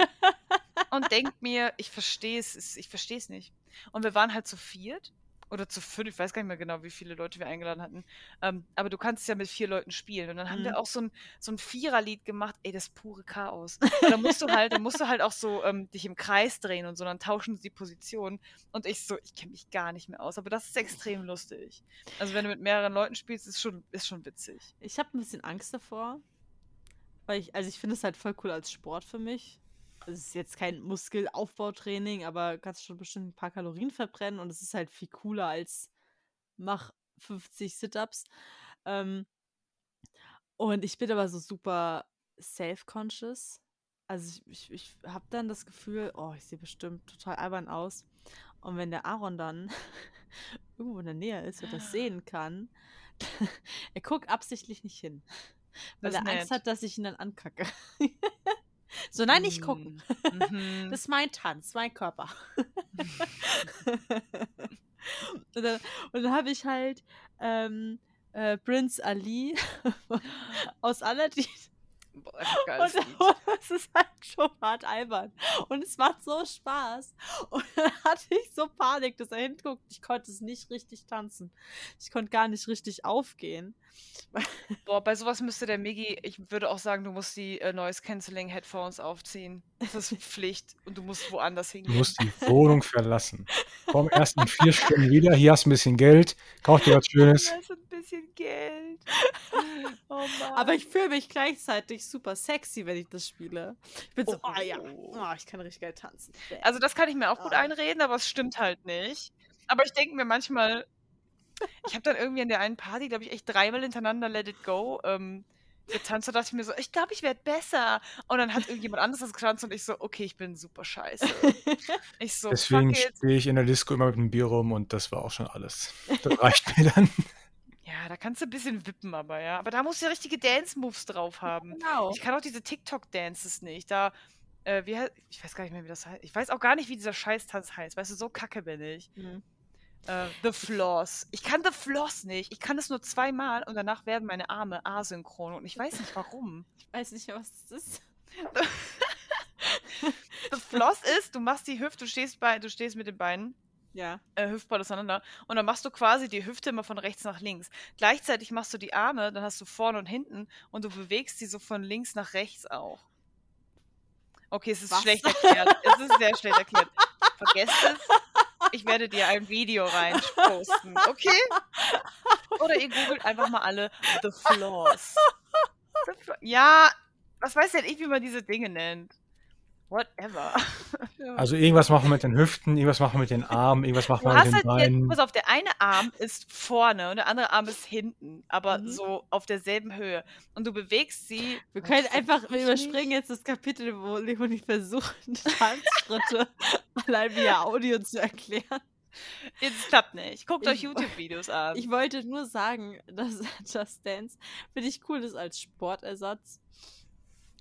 Und denke mir, ich verstehe es, ich verstehe es nicht. Und wir waren halt zu viert oder zu fünf, ich weiß gar nicht mehr genau, wie viele Leute wir eingeladen hatten. Ähm, aber du kannst ja mit vier Leuten spielen. Und dann haben wir Mhm. auch so ein, so ein Viererlied gemacht, ey, das pure Chaos. Dann musst du halt, dann musst du halt auch so ähm, dich im Kreis drehen und so, dann tauschen sie die Position. Und ich so, ich kenne mich gar nicht mehr aus, aber das ist extrem lustig. Also wenn du mit mehreren Leuten spielst, ist schon, ist schon witzig. Ich habe ein bisschen Angst davor. Weil ich, also ich finde es halt voll cool als Sport für mich. Also Es ist jetzt kein Muskelaufbautraining, aber kannst schon bestimmt ein paar Kalorien verbrennen und es ist halt viel cooler als mach 50 Sit-Ups. Ähm, und ich bin aber so super self-conscious. Also ich, ich, ich habe dann das Gefühl, oh, ich sehe bestimmt total albern aus. Und wenn der Aaron dann irgendwo in der Nähe ist und das sehen kann, er guckt absichtlich nicht hin. Weil Das er ist Angst nett. hat, dass ich ihn dann ankacke. so, nein, nicht gucken. Mm, mhm. Das ist mein Tanz, mein Körper. und dann, dann habe ich halt ähm, äh, Prince Ali aus Aladdin. Boah, und das ist halt schon hart albern. Und es macht so Spaß. Und dann hatte ich so Panik, dass er hinguckt. Ich konnte es nicht richtig tanzen. Ich konnte gar nicht richtig aufgehen. Boah, bei sowas müsste der Miggi, ich würde auch sagen, du musst die äh, Noise Cancelling Headphones aufziehen. Das ist Pflicht und du musst woanders Du hingehen. musst die Wohnung verlassen. Komm erst in vier Stunden wieder. Hier hast du ein bisschen Geld. Kauf dir was Schönes. Das ist ein bisschen Geld. Oh Mann. Aber ich fühle mich gleichzeitig super sexy, wenn ich das spiele. Ich bin so, Oh. oh ja, oh, ich kann richtig geil tanzen. Also das kann ich mir auch gut Ah. einreden, aber es stimmt halt nicht. Aber ich denke mir manchmal, ich habe dann irgendwie an der einen Party, glaube ich, echt dreimal hintereinander Let It Go ähm, getanzt. Da dachte ich mir so, ich glaube, ich werde besser. Und dann hat irgendjemand anderes das getanzt und ich so, okay, ich bin super scheiße. Ich so, Deswegen stehe ich in der Disco immer mit einem Bier rum und das war auch schon alles. Das reicht mir dann. Ja, da kannst du ein bisschen wippen, aber ja. Aber da musst du ja richtige Dance-Moves drauf haben. genau. Ich kann auch diese TikTok-Dances nicht. Da, äh, wie, ich weiß gar nicht mehr, wie das heißt. Ich weiß auch gar nicht, wie dieser Scheißtanz heißt. Weißt du, so kacke bin ich. Mhm. Äh, The Floss. Ich kann The Floss nicht. Ich kann es nur zweimal und danach werden meine Arme asynchron und ich weiß nicht warum. Ich weiß nicht was das ist. The Floss ist, du machst die Hüfte, du stehst, bei, du stehst mit den Beinen Ja. äh, hüftball auseinander und dann machst du quasi die Hüfte immer von rechts nach links. Gleichzeitig machst du die Arme, dann hast du vorne und hinten und du bewegst sie so von links nach rechts auch. Okay, es ist Was? schlecht erklärt. Es ist sehr schlecht erklärt. Vergesst es. Ich werde dir ein Video rein posten, okay? Oder ihr googelt einfach mal alle The Floss. The Flo ja, was weiß denn ich, wie man diese Dinge nennt? Whatever. Also irgendwas machen wir mit den Hüften, irgendwas machen wir mit den Armen, irgendwas machen wir mit hast den halt, jetzt, Beinen. pass auf, der eine Arm ist vorne und der andere Arm ist hinten, aber Mhm. so auf derselben Höhe. Und du bewegst sie. Wir können einfach, wir überspringen nicht. jetzt das Kapitel, wo Leonie versucht, Tanzschritte allein via Audio zu erklären. Es klappt nicht. Guckt euch Ich- YouTube-Videos an. Ich wollte nur sagen, dass Just Dance finde ich cool ist als Sportersatz.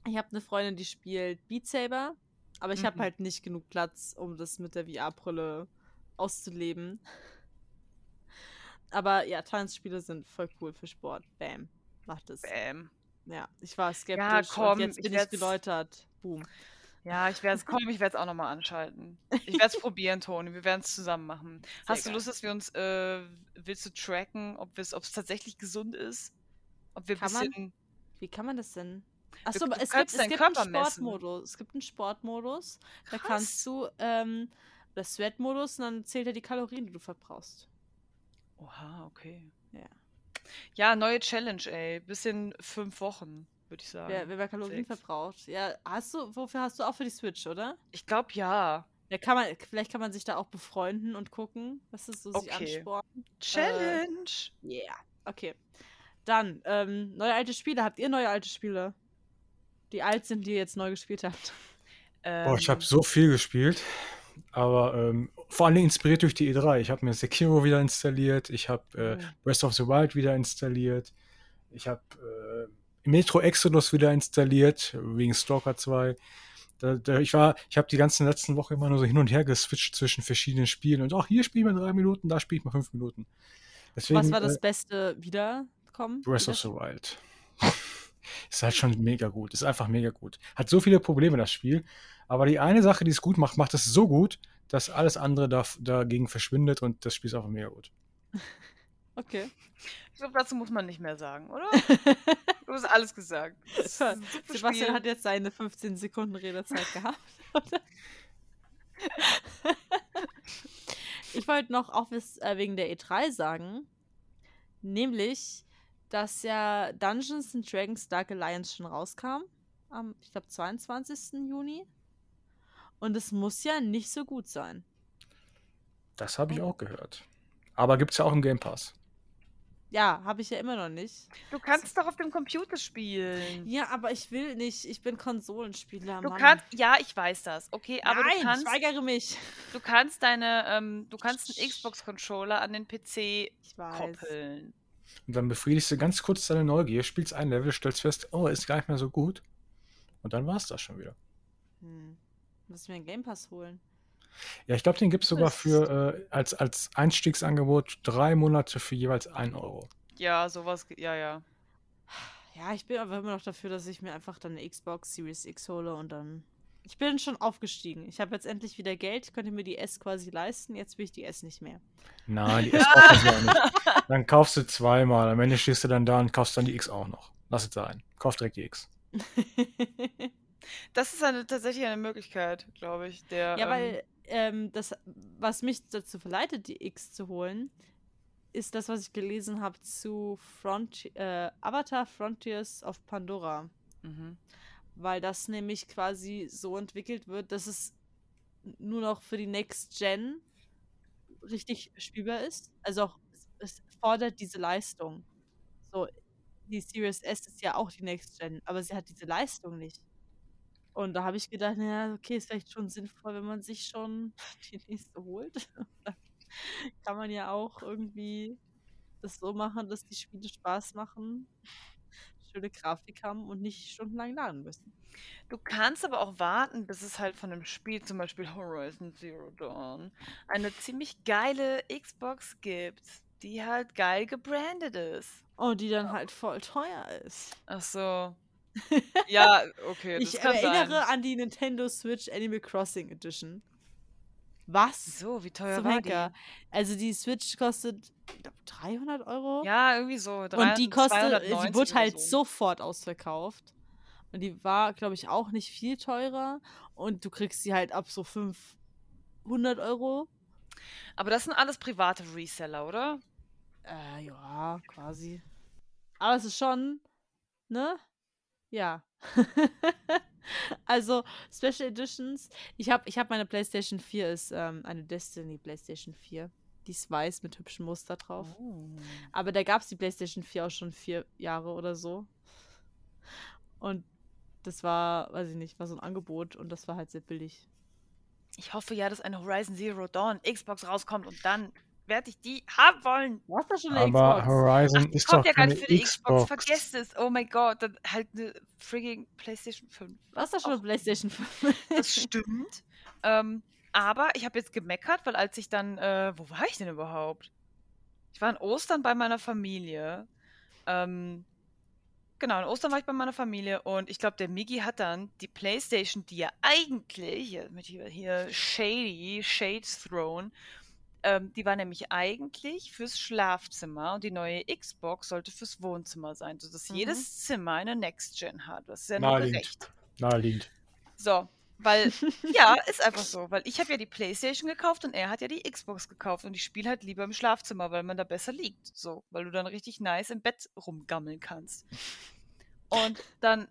Ich habe eine Freundin, die spielt Beat Saber, aber ich habe Mhm. halt nicht genug Platz, um das mit der VR-Brille auszuleben. Aber ja, Tanzspiele sind voll cool für Sport. Bam. Macht es. Bäm. Ja, ich war skeptisch komm, und jetzt ich bin ich werd's- geläutert. Boom. Ja, ich werde es, komm, ich werde es auch nochmal anschalten. Ich werde es probieren, Toni. Wir werden es zusammen machen. Hast du. Lust, dass wir uns, äh, willst du tracken, ob es tatsächlich gesund ist? Ob wir Kann man? bisschen. Wie kann man das denn? Achso, aber es gibt, es gibt einen Körper messen. Sportmodus. Es gibt einen Sportmodus. Da Krass. kannst du, ähm, oder Sweat-Modus und dann zählt er die Kalorien, die du verbrauchst. Oha, okay. Ja. Ja, neue Challenge, ey. Bis in fünf Wochen. würde ich sagen. Wer, wer mehr Kalorien Sechs. verbraucht. Ja, hast du, wofür hast du auch für die Switch, oder? Ich glaube ja. Ja, kann man, vielleicht kann man sich da auch befreunden und gucken, was ist so sich Okay. anspornen. Challenge! Yeah. Okay. Dann, ähm, neue alte Spiele. Habt ihr neue alte Spiele? Die alt sind, die ihr jetzt neu gespielt habt. Boah, ich habe Ähm, so viel gespielt, aber ähm, vor allem inspiriert durch die E3. Ich habe mir Sekiro wieder installiert, ich habe äh, Oh. Breath of the Wild wieder installiert, ich habe äh, Metro Exodus wieder installiert, wegen Stalker 2. Da, da, ich war, ich habe die ganzen letzten Wochen immer nur so hin und her geswitcht zwischen verschiedenen Spielen und auch hier spielen wir drei Minuten, da spiele ich mal fünf Minuten. Deswegen, Was war das äh, Beste wiederkommen? Breath of the Wild. Ist halt schon mega gut. Ist einfach mega gut. Hat so viele Probleme, das Spiel. Aber die eine Sache, die es gut macht, macht es so gut, dass alles andere da, dagegen verschwindet und das Spiel ist einfach mega gut. Okay. ich glaube, dazu muss man nicht mehr sagen, oder? Du hast alles gesagt. Sebastian Spiel. hat jetzt seine 15 Sekunden Redezeit gehabt. oder? ich wollte noch auch was, äh, wegen der E3 sagen, nämlich, dass ja Dungeons and Dragons Dark Alliance schon rauskam, am, ich glaube, 22. Juni. Und es muss ja nicht so gut sein. Das habe ich auch gehört. Aber gibt es ja auch im Game Pass. Ja, habe ich ja immer noch nicht. Du kannst doch auf dem Computer spielen. Ja, aber ich will nicht. Ich bin Konsolenspieler. Du Mann. kannst, ja, ich weiß das, okay, aber Nein, du kannst, ich weigere mich. du kannst deine, ähm, du kannst einen Xbox-Controller an den PC Ich weiß. koppeln. Und dann befriedigst du ganz kurz deine Neugier, spielst ein Level, stellst fest, oh, ist gar nicht mehr so gut. Und dann war es das schon wieder. Hm. Muss ich mir einen Game Pass holen. Ja, ich glaube, den gibt es sogar für äh, als, als Einstiegsangebot drei Monate für jeweils ein Euro. Ja, sowas, ja, ja. Ja, ich bin aber immer noch dafür, dass ich mir einfach dann eine Xbox Series X hole und dann. Ich bin schon aufgestiegen. Ich habe jetzt endlich wieder Geld, könnte mir die S quasi leisten. Jetzt will ich die S nicht mehr. Nein, die S brauchst du auch nicht. Dann kaufst du zweimal. Am Ende stehst du dann da und kaufst dann die X auch noch. Lass es sein. Kauf direkt die X. Das ist eine, tatsächlich eine Möglichkeit, glaube ich. Der, ja, ähm, weil ähm, das, was mich dazu verleitet, die X zu holen, ist das, was ich gelesen habe zu Front äh, Avatar Frontiers of Pandora. mhm. Weil das nämlich quasi so entwickelt wird, dass es nur noch für die Next Gen richtig spielbar ist. Also auch es, fordert diese Leistung. So, die Series S ist ja auch die Next Gen, aber sie hat diese Leistung nicht. Und da habe ich gedacht, naja, okay, ist vielleicht schon sinnvoll, wenn man sich schon die nächste holt. Dann kann man ja auch irgendwie das so machen, dass die Spiele Spaß machen, schöne Grafik haben und nicht stundenlang laden müssen. Du kannst aber auch warten, bis es halt von einem Spiel, zum Beispiel Horizon Zero Dawn, eine ziemlich geile Xbox gibt, die halt geil gebrandet ist. Oh, die dann halt voll teuer ist. Ach so. Ja, okay, ich erinnere sein. an die Nintendo Switch Animal Crossing Edition. Was? So, wie teuer Zum war Henker. Also die Switch kostet ich glaub, 300 Euro. die? Ja, irgendwie so. und die kostet, sie 290 wurde halt so. sofort ausverkauft. Und die war, glaube ich, auch nicht viel teurer. Und du kriegst sie halt ab so 500 Euro. Aber das sind alles private Reseller, oder? Äh, ja, quasi. Aber es ist schon, ne? Ja. also, Special Editions. Ich habe ich hab meine PlayStation 4, ist ähm, eine Destiny PlayStation 4. Die ist weiß mit hübschen Muster drauf. Oh. Aber da gab es die PlayStation 4 auch schon vier Jahre oder so. Und das war, weiß ich nicht, war so ein Angebot und das war halt sehr billig. Ich hoffe ja, dass eine Horizon Zero Dawn Xbox rauskommt und dann werde ich die haben wollen. Du hast da schon eine Aber Xbox. Horizon Ach, ist kommt doch ja gar nicht für die Xbox. Xbox. Vergesst es. Oh mein Gott, dann halt eine frigging PlayStation 5. Du hast da schon eine PlayStation 5. Das stimmt. ähm, aber ich habe jetzt gemeckert, weil als ich dann, äh, wo war ich denn überhaupt? Ich war in Ostern bei meiner Familie. Ähm, genau, in Ostern war ich bei meiner Familie und ich glaube, der Migi hat dann die Playstation, die ja eigentlich, hier, mit hier, hier Shady, Shades Throne, ähm, die war nämlich eigentlich fürs Schlafzimmer und die neue Xbox sollte fürs Wohnzimmer sein, sodass Mhm. jedes Zimmer eine Next Gen hat. Das ist ja nur gerecht. Naheliegend. So, weil, ja, ist einfach so, weil ich habe ja die Playstation gekauft und er hat ja die Xbox gekauft und ich spiele halt lieber im Schlafzimmer, weil man da besser liegt, so, weil du dann richtig nice im Bett rumgammeln kannst. Und dann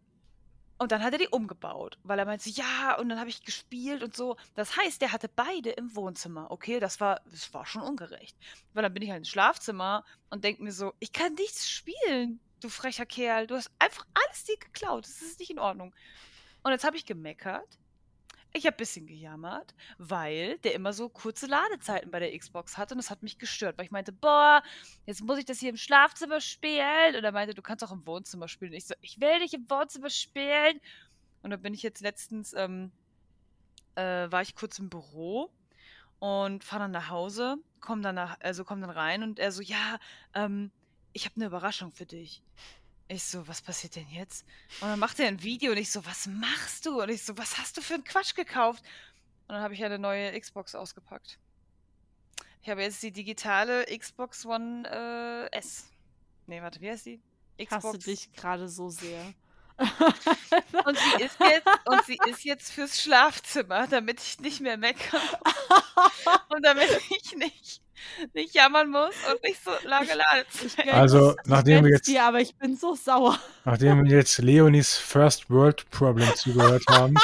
und dann hat er die umgebaut, weil er meinte, ja, und dann habe ich gespielt und so. Das heißt, der hatte beide im Wohnzimmer. Okay, das war, das war schon ungerecht. Weil dann bin ich halt ins Schlafzimmer und denke mir so, ich kann nichts spielen, du frecher Kerl. Du hast einfach alles dir geklaut. Das ist nicht in Ordnung. Und jetzt habe ich gemeckert. Ich habe ein bisschen gejammert, weil der immer so kurze Ladezeiten bei der Xbox hatte und das hat mich gestört, weil ich meinte, boah, jetzt muss ich das hier im Schlafzimmer spielen. Und er meinte, du kannst auch im Wohnzimmer spielen. Und ich so, ich will nicht im Wohnzimmer spielen. Und dann bin ich jetzt letztens, ähm, äh, war ich kurz im Büro und fahre dann nach Hause, komm dann nach, also komm dann rein und er so, ja, ähm, ich habe eine Überraschung für dich. Ich so, was passiert denn jetzt? Und dann macht er ein Video und ich so, was machst du? Und ich so, was hast du für einen Quatsch gekauft? Und dann habe ich eine neue Xbox ausgepackt. Ich habe jetzt die digitale Xbox One äh, S. Nee, warte, wie heißt die? Ich hasse dich gerade so sehr. Und sie, ist jetzt, und sie ist jetzt fürs Schlafzimmer, damit ich nicht mehr meckern muss. Und damit ich nicht, nicht jammern muss und nicht so lange Ladezeit. Also, nachdem wir jetzt, dir, aber ich bin so sauer. nachdem wir jetzt Leonis First World Problem zugehört haben,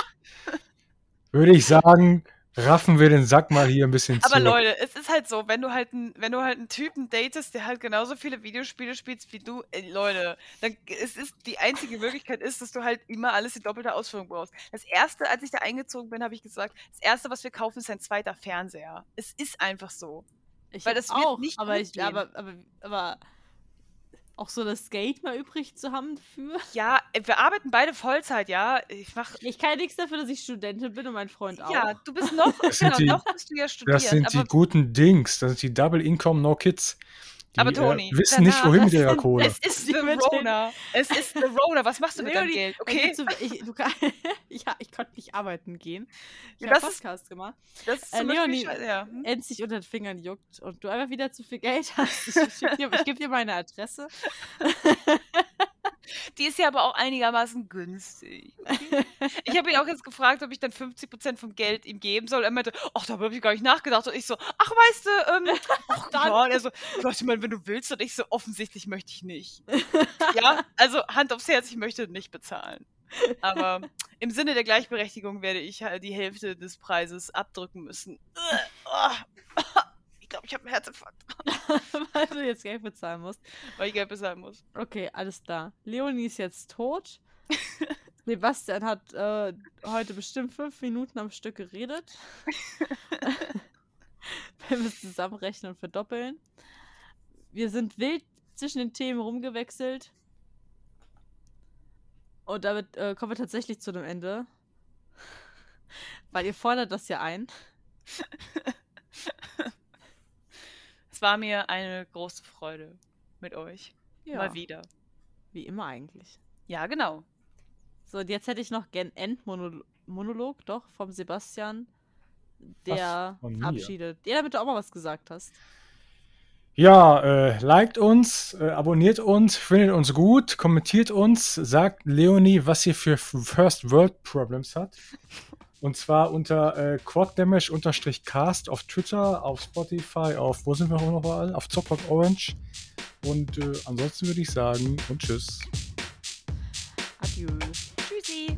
würde ich sagen, raffen wir den Sack mal hier ein bisschen Aber zurück. Leute, es ist halt so, wenn du halt, n, wenn du halt einen Typen datest, der halt genauso viele Videospiele spielst wie du, ey, Leute, dann es ist die einzige Möglichkeit ist, dass du halt immer alles in doppelter Ausführung brauchst. Das erste, als ich da eingezogen bin, habe ich gesagt, das erste, was wir kaufen, ist ein zweiter Fernseher. Es ist einfach so. Ich Weil das wird auch, nicht aber, gut ich, gehen. aber, aber, aber auch so das Geld mal übrig zu haben für. Ja, äh, wir arbeiten beide Vollzeit, ja. Ich mach. Ich kann ja nichts dafür, dass ich Studentin bin und mein Freund auch. Ja, du bist noch, genau, die- noch bist du ja studiert. Das sind die guten Dings. Das sind die Double Income No Kids. Die Aber Toni, äh, wissen nicht, wohin mit ihrer Kohle. es ist Die the Rona. Es ist the Rona. Was machst du mit deinem Leonie, Geld? Okay, so- ich, du kann, ja, ich konnte nicht arbeiten gehen. Ich Ja, habe Podcast gemacht. das ist Äh, Leonie, ja. hm? Dich unter den Fingern juckt und du einfach wieder zu viel Geld hast, ich, dir- ich gebe dir meine Adresse. Die ist ja aber auch einigermaßen günstig. Okay? Ich habe ihn auch jetzt gefragt, ob ich dann 50% vom Geld ihm geben soll. Er meinte, ach, darüber habe ich gar nicht nachgedacht. Und ich so, ach, weißt du, ähm, ach, Dann- ja. Und er so, meine, wenn du willst. Und ich so, offensichtlich möchte ich nicht. ja, also Hand aufs Herz, ich möchte nicht bezahlen. Aber im Sinne der Gleichberechtigung werde ich halt die Hälfte des Preises abdrücken müssen. Ich glaube, ich habe einen Herzinfarkt, weil du jetzt Geld bezahlen musst. weil ich Geld bezahlen muss. Okay, alles klar. Leonie ist jetzt tot. Sebastian hat äh, heute bestimmt fünf Minuten am Stück geredet. Wenn wir es zusammenrechnen und verdoppeln. Wir sind wild zwischen den Themen rumgewechselt. Und damit äh, kommen wir tatsächlich zu einem Ende. Weil ihr fordert das ja ein. Es war mir eine große Freude mit euch. Ja, Mal wieder. wie immer eigentlich. Ja, genau. So, und jetzt hätte ich noch gern Endmonolog, doch, vom Sebastian, der abschiedet. Ja, damit du auch mal was gesagt hast. Ja, äh, liked uns, äh, abonniert uns, findet uns gut, kommentiert uns, sagt Leonie, was ihr für First World Problems hat. Und zwar unter äh, quaddamage-cast auf Twitter, auf Spotify, auf, wo sind wir noch überall? Auf Zockbox Orange. Und äh, ansonsten würde ich sagen, und tschüss. Adieu. Tschüssi.